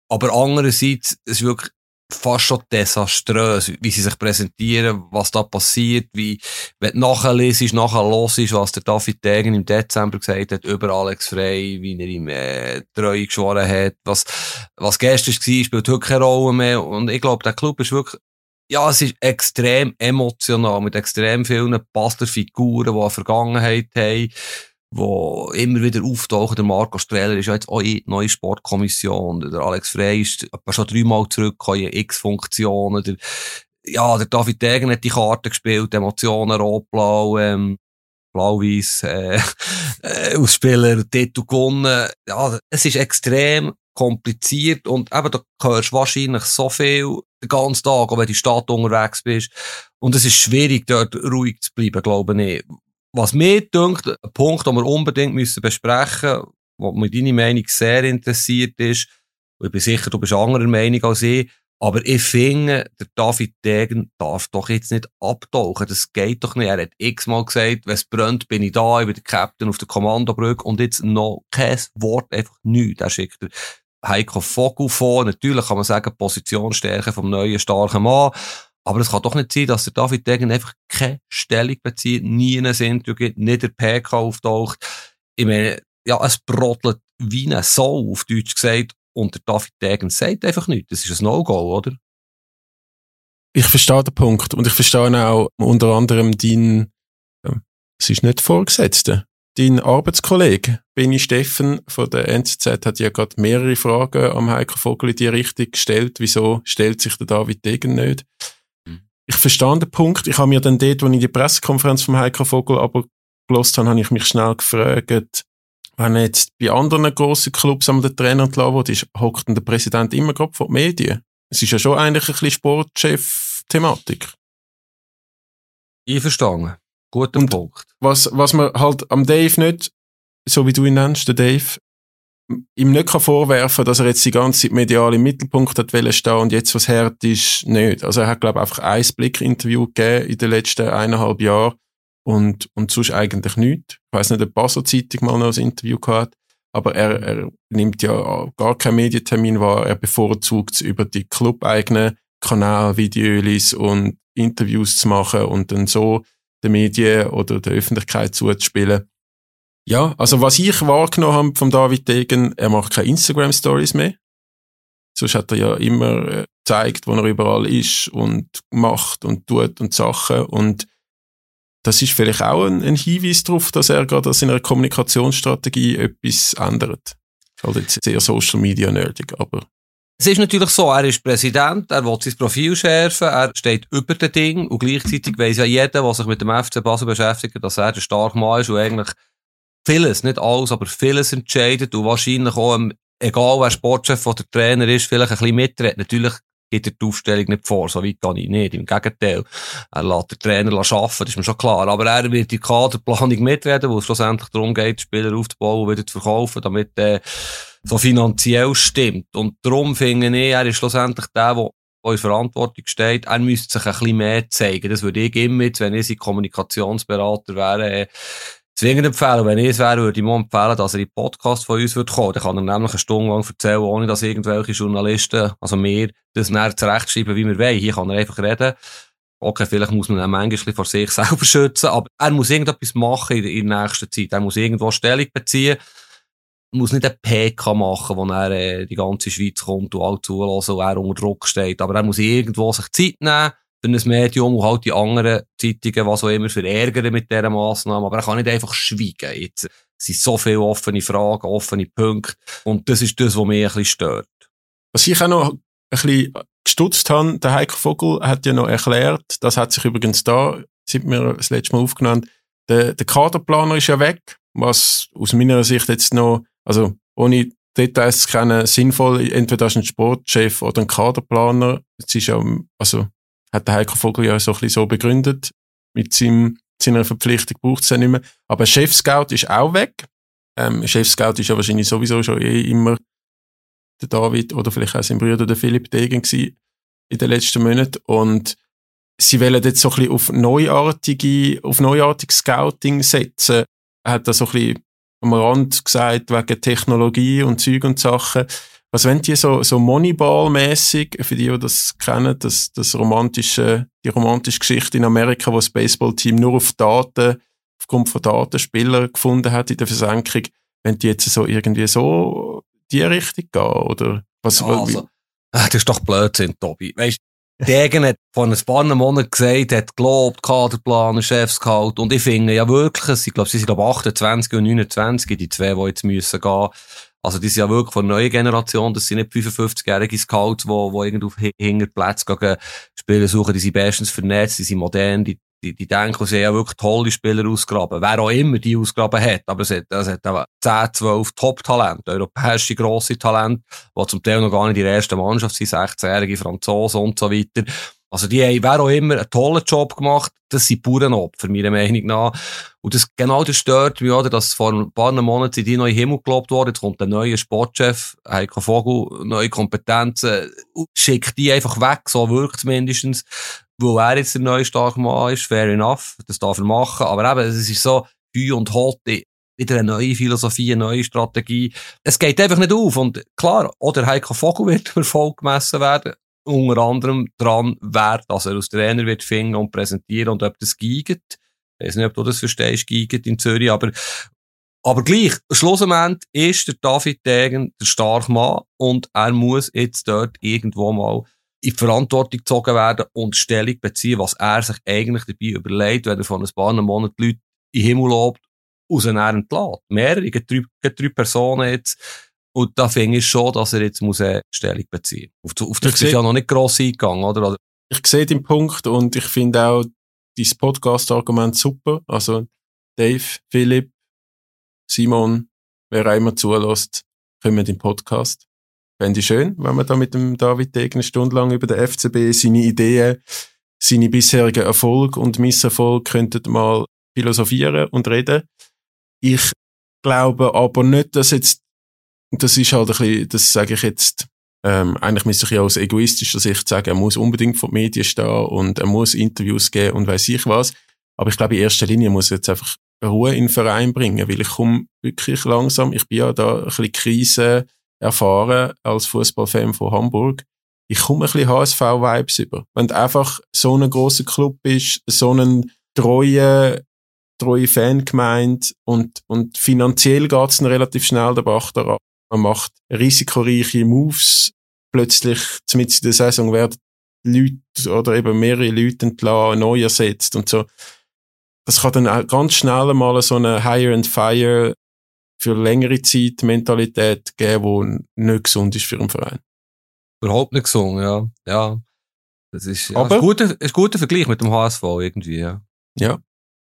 Aber andererseits, es ist wirklich fast schon desaströs, wie sie sich präsentieren, was da passiert, wie, wenn du nachher los ist, was der David Degen im Dezember gesagt hat über Alex Frey, wie er ihm äh, Treue geschworen hat, was, was gestern war, spielt wirklich keine Rolle mehr. Und ich glaube, der Club ist wirklich, ja, es ist extrem emotional, mit extrem vielen Pastorfiguren, die eine Vergangenheit haben wo immer wieder auftauchen. Der Marco Streller ist ja jetzt auch in neue Sportkommission. Der Alex Frey ist schon dreimal zurückgekommen in X-Funktionen. Der, ja, der David Degen hat die Karte gespielt, Emotionen rot-blau, ähm, blau-weiß, äh, äh, Ausspieler, Titel gewonnen. Ja, es ist extrem kompliziert und eben, da hörst wahrscheinlich so viel den ganzen Tag, auch wenn du in die Stadt unterwegs bist. Und es ist schwierig, dort ruhig zu bleiben, glaube ich. Was mir denkt, ein Punkt, den wir unbedingt müssen besprechen müssen, wo mich deine Meinung sehr interessiert ist, und ich bin sicher, du bist anderer Meinung als ich, aber ich finde, der David Degen darf doch jetzt nicht abtauchen. Das geht doch nicht. Er hat x-mal gesagt, wenn es brennt, bin ich da, ich bin der Captain auf der Kommandobrücke und jetzt noch kein Wort, einfach nichts. Er schickt Heiko Vogel vor. Natürlich kann man sagen, Positionsstärke vom neuen starken Mann. Aber es kann doch nicht sein, dass der David Degen einfach keine Stellung bezieht, nie in ein Interview gibt, nicht der PK auftaucht. Ich meine, ja, es brottelt wie ein Sau, auf Deutsch gesagt, und der David Degen sagt einfach nichts. Das ist ein No-Go, oder? Ich verstehe den Punkt. Und ich verstehe auch unter anderem dein, es ist nicht Vorgesetzte, dein Arbeitskollege Benny Steffen von der NZZ hat ja gerade mehrere Fragen am Heiko Vogel in die Richtung gestellt. Wieso stellt sich der David Degen nicht? Ich verstehe den Punkt. Ich habe mir dann dort, als ich die Pressekonferenz vom Heiko Vogel aber gelost habe, habe ich mich schnell gefragt, wenn jetzt bei anderen grossen Clubs am der Trainer entlassen ist, hockt der Präsident immer gerade vor den Medien. Es ist ja schon eigentlich ein bisschen Sportchef-Thematik. Ich verstehe. Guter Und Punkt. Was, was man halt am Dave nicht, so wie du ihn nennst, der Dave, ihm nicht kann vorwerfen dass er jetzt die ganze Zeit medial im Mittelpunkt hat stehen und jetzt was hart ist, nicht. Also er hat, glaube ich, einfach ein Blick-Interview gegeben in den letzten eineinhalb Jahren und, und sonst eigentlich nichts. Ich weiß nicht, ob Basel Zeitung mal noch ein Interview gehabt aber er, er nimmt ja gar keinen Medientermin wahr, er bevorzugt es über die club-eigenen Kanal, Videos und Interviews zu machen und dann so den Medien oder der Öffentlichkeit zuzuspielen. Ja, also was ich wahrgenommen habe von David Degen, er macht keine Instagram-Stories mehr. Sonst hat er ja immer äh, gezeigt, wo er überall ist und macht und tut und Sachen. Und das ist vielleicht auch ein, ein Hinweis darauf, dass er gerade an seiner Kommunikationsstrategie etwas ändert. Halt jetzt sehr Social Media nerdig, aber. Es ist natürlich so, er ist Präsident, er will sein Profil schärfen, er steht über dem Ding und gleichzeitig weiss ja jeder, der sich mit dem FC Basel beschäftigt, dass er der starke Mann ist und eigentlich vieles, nicht alles, aber vieles entscheidet und wahrscheinlich auch, ähm, egal wer Sportchef oder Trainer ist, vielleicht ein bisschen mitredet. Natürlich geht er die Aufstellung nicht vor, so weit kann ich nicht. Im Gegenteil. Er lässt den Trainer arbeiten, das ist mir schon klar. Aber er wird die Kaderplanung mitreden, wo es schlussendlich darum geht, Spieler aufzubauen und wieder zu verkaufen, damit äh, so finanziell stimmt. Und darum finde ich, er ist schlussendlich der, der in Verantwortung steht, er müsste sich ein bisschen mehr zeigen. Das würde ich immer wenn ich sein Kommunikationsberater wäre, zwingend empfehlen. Wenn ich es wäre, würde ich ihm empfehlen, dass er in den Podcast von uns würde kommen. Dann kann er nämlich eine Stunde lang erzählen, ohne dass irgendwelche Journalisten, also mir, das näher zurechtschreiben, wie wir wollen. Hier kann er einfach reden. Okay, vielleicht muss man ihn manchmal vor sich selber schützen, aber er muss irgendetwas machen in, der nächsten Zeit. Er muss irgendwo Stellung beziehen muss nicht ein PK machen, wo er äh, die ganze Schweiz kommt und alle zulassen und er unter Druck steht. Aber er muss irgendwo sich Zeit nehmen für ein Medium und halt die anderen Zeitungen, was auch immer, verärgern mit dieser Massnahme. Aber er kann nicht einfach schweigen. Jetzt sind so viele offene Fragen, offene Punkte. Und das ist das, was mich ein bisschen stört. Was ich auch noch ein bisschen gestutzt habe, der Heiko Vogel hat ja noch erklärt, das hat sich übrigens da, sind wir das letzte Mal aufgenommen, der, der Kaderplaner ist ja weg, was aus meiner Sicht jetzt noch also ohne Details zu kennen, sinnvoll, entweder als ein Sportchef oder ein Kaderplaner. Es ist ja, also hat der Heiko Vogel ja so ein bisschen so begründet. Mit seinem, seiner Verpflichtung braucht es ja nicht mehr. Aber Chef-Scout ist auch weg. Ähm, Chef-Scout ist ja wahrscheinlich sowieso schon eh immer der David oder vielleicht auch sein Bruder, der Philipp Degen gewesen in den letzten Monaten. Und sie wollen jetzt so ein bisschen auf neuartige, auf neuartiges Scouting setzen. Er hat da so ein bisschen am Rand gesagt, wegen Technologie und Zeug und Sachen. Was wollen die so, so Moneyball-mäßig, für die, die das kennen, das, das romantische, die romantische Geschichte in Amerika, wo das Baseballteam nur auf Daten, aufgrund von Datenspielern gefunden hat in der Versenkung, wenn die jetzt so irgendwie so die Richtung gehen, oder was? Also, das ist doch Blödsinn, Tobi. Weißt, Degen hat vor ein paar Monaten gesagt, hat gelobt, Kaderplaner, Chefscout. Und ich finde ja wirklich, ich glaube, sie sind, glaube 28 und 29, die zwei, die jetzt müssen gehen. Also, die sind ja wirklich von neuen Generation. Das sind nicht 55-jährige Scouts, die, die irgendwie auf Hinterplätze gehen, Spiele suchen. Die sind bestens vernetzt, die sind modern, die die, die denken, sie haben ja wirklich tolle Spieler ausgraben. Wer auch immer die ausgraben hat. Aber es hat, es hat aber 10, 12 Top-Talente, europäische grosse Talente, die zum Teil noch gar nicht in der ersten Mannschaft sind, 16-jährige Franzosen und so weiter. Also die haben, wer auch immer, einen tollen Job gemacht. Das sind Bauernopfer, meiner Meinung nach. Und das, genau das stört mich, oder, dass vor ein paar Monaten sind die neu Himmel gelobt worden. Jetzt kommt der neue Sportchef, Heiko Vogel, neue Kompetenzen, schickt die einfach weg, so wirkt es mindestens wo er jetzt der neue Starkmann ist, fair enough, das darf er machen, aber eben, es ist so, Hü und Hotte, wieder eine neue Philosophie, eine neue Strategie. Es geht einfach nicht auf. Und klar, oder Heiko Vogel wird Erfolg gemessen werden. Unter anderem dran, wer dass er als Trainer wird finden und präsentieren und ob das giget. Ich weiß nicht, ob du das verstehst, giget in Zürich, aber, aber gleich, schlussendlich ist der David Degen der Starkmann und er muss jetzt dort irgendwo mal in Verantwortung gezogen werden und Stellung beziehen, was er sich eigentlich dabei überlegt, wenn er von ein paar Monaten die Leute in den Himmel lobt, aus entlässt. Mehrere, drei, drei Personen jetzt. Und da finde ich schon, dass er jetzt muss eine Stellung beziehen muss. Auf, auf das ist ja noch nicht gross eingegangen, oder? Ich sehe den Punkt und ich finde auch dieses Podcast-Argument super. Also Dave, Philipp, Simon, wer auch immer zulässt, kommen den Podcast. Fände ich schön, wenn man da mit dem David Degen eine Stunde lang über den FCB seine Ideen, seine bisherigen Erfolge und Misserfolge könnten mal philosophieren und reden. Ich glaube aber nicht, dass jetzt, das ist halt ein bisschen, das sage ich jetzt, ähm, eigentlich müsste ich ja aus egoistischer Sicht sagen, er muss unbedingt vor den Medien stehen und er muss Interviews geben und weiß ich was. Aber ich glaube, in erster Linie muss er jetzt einfach Ruhe in den Verein bringen, weil ich komme wirklich langsam, ich bin ja da ein bisschen Krise, erfahren als Fußballfan von Hamburg. Ich komme ein bisschen HSV-Vibes über. Wenn du einfach so ein großer Club bist, so einen treuen, treue Fangemeinde und, und finanziell geht's dann relativ schnell der Bach daran. Man macht risikoreiche Moves. Plötzlich, mit in der Saison werden Leute oder eben mehrere Leute entlassen, neu ersetzt und so. Das kann dann auch ganz schnell mal so eine Hire and Fire für längere Zeit Mentalität geben, die nicht gesund ist für einen Verein. Überhaupt nicht gesund, ja. ja. Das ist, ja, Aber, ein, guter, ein guter Vergleich mit dem HSV irgendwie, ja. Ja.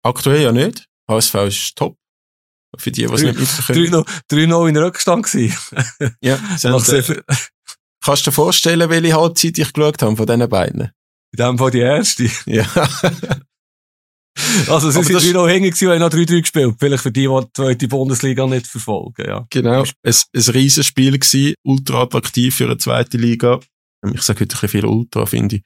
Aktuell ja nicht. HSV ist top. Für die, die es nicht mitbekommen. 3-0 in Rückstand gewesen. ja. Sind, kannst du dir vorstellen, welche Halbzeit ich geschaut habe von diesen beiden? In dem Fall die erste. Ja. Also, sie sind wieder noch hängen gewesen und haben noch 3-3 gespielt. Vielleicht für die, die die zweite Bundesliga nicht verfolgen, ja. Genau. Es, ein Riesenspiel gewesen, ultra attraktiv für eine zweite Liga. Ich sage heute ein bisschen viel Ultra, finde ich.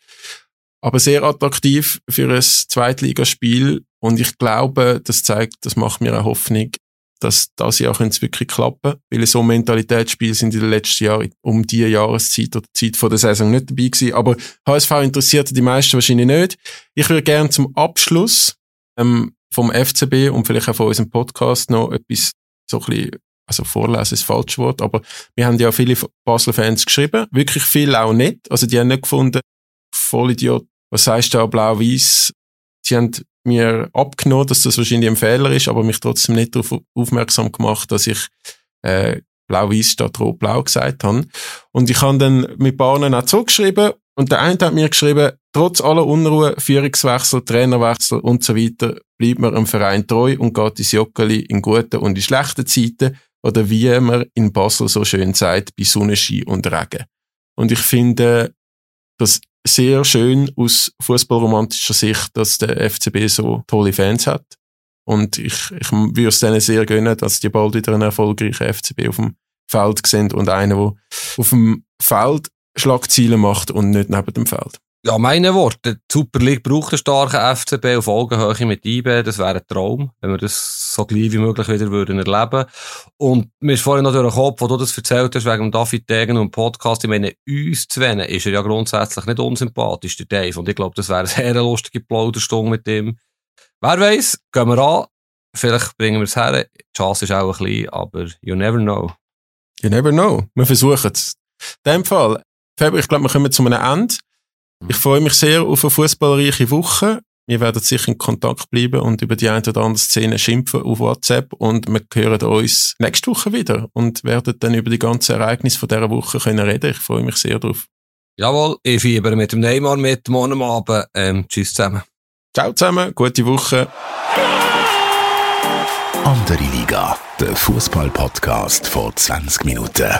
Aber sehr attraktiv für ein Zweitligaspiel. Und ich glaube, das zeigt, das macht mir eine Hoffnung, dass das Jahr es wirklich klappen Weil so Mentalitätsspiele sind in den letzten Jahren um die Jahreszeit oder die Zeit von der Saison nicht dabei gewesen. Aber HSV interessiert die meisten wahrscheinlich nicht. Ich würde gerne zum Abschluss ähm, vom FCB und vielleicht auch von unserem Podcast noch etwas so ein bisschen also vorlesen ist das falsche Wort, aber wir haben ja viele Basel-Fans geschrieben, wirklich viel auch nicht. Also die haben nicht gefunden, Vollidiot, was sagst du da, blau-weiß? Sie haben mir abgenommen, dass das wahrscheinlich ein Fehler ist, aber mich trotzdem nicht darauf aufmerksam gemacht, dass ich äh, blau-weiß statt rot-blau gesagt habe. Und ich habe dann mit Bahnen auch zurückgeschrieben und der eine hat mir geschrieben, trotz aller Unruhe, Führungswechsel, Trainerwechsel und so weiter, bleibt man dem Verein treu und geht ins Joggeli in guten und in schlechten Zeiten oder wie man in Basel so schön sagt, bei Sonnenschein und Regen. Und ich finde das sehr schön aus fußballromantischer Sicht, dass der FCB so tolle Fans hat. Und ich, ich würde es denen sehr gönnen, dass die bald wieder einen erfolgreichen FCB auf dem Feld sehen und einen, der auf dem Feld Schlagziele macht und nicht neben dem Feld. Ja, meine Worte. Die Super League braucht einen starken FCB auf Augenhöhe mit IB. Das wäre ein Traum, wenn wir das so gleich wie möglich wieder würden erleben Und mir ist vorhin noch durch den Kopf, wo du das erzählt hast, wegen David Degen und dem Podcast. Ich meine, uns zu wennen ist er ja grundsätzlich nicht unsympathisch, der Dave. Und ich glaube, das wäre eine sehr lustige Plauderstunde mit ihm. Wer weiß, gehen wir an. Vielleicht bringen wir es her. Die Chance ist auch ein bisschen, aber you never know. You never know. Wir versuchen es. In dem Fall, Fabio, ich glaube, wir kommen zu einem Ende. Ich freue mich sehr auf eine fußballreiche Woche. Wir werden sicher in Kontakt bleiben und über die eine oder andere Szene schimpfen auf WhatsApp und wir hören uns nächste Woche wieder und werden dann über die ganzen Ereignisse von dieser Woche können reden. Ich freue mich sehr drauf. Jawohl, ich fieber mit dem Neymar mit, morgen Abend. Ähm, tschüss zusammen. Ciao zusammen, gute Woche. Andere Liga, der Fußball-Podcast vor 20 Minuten.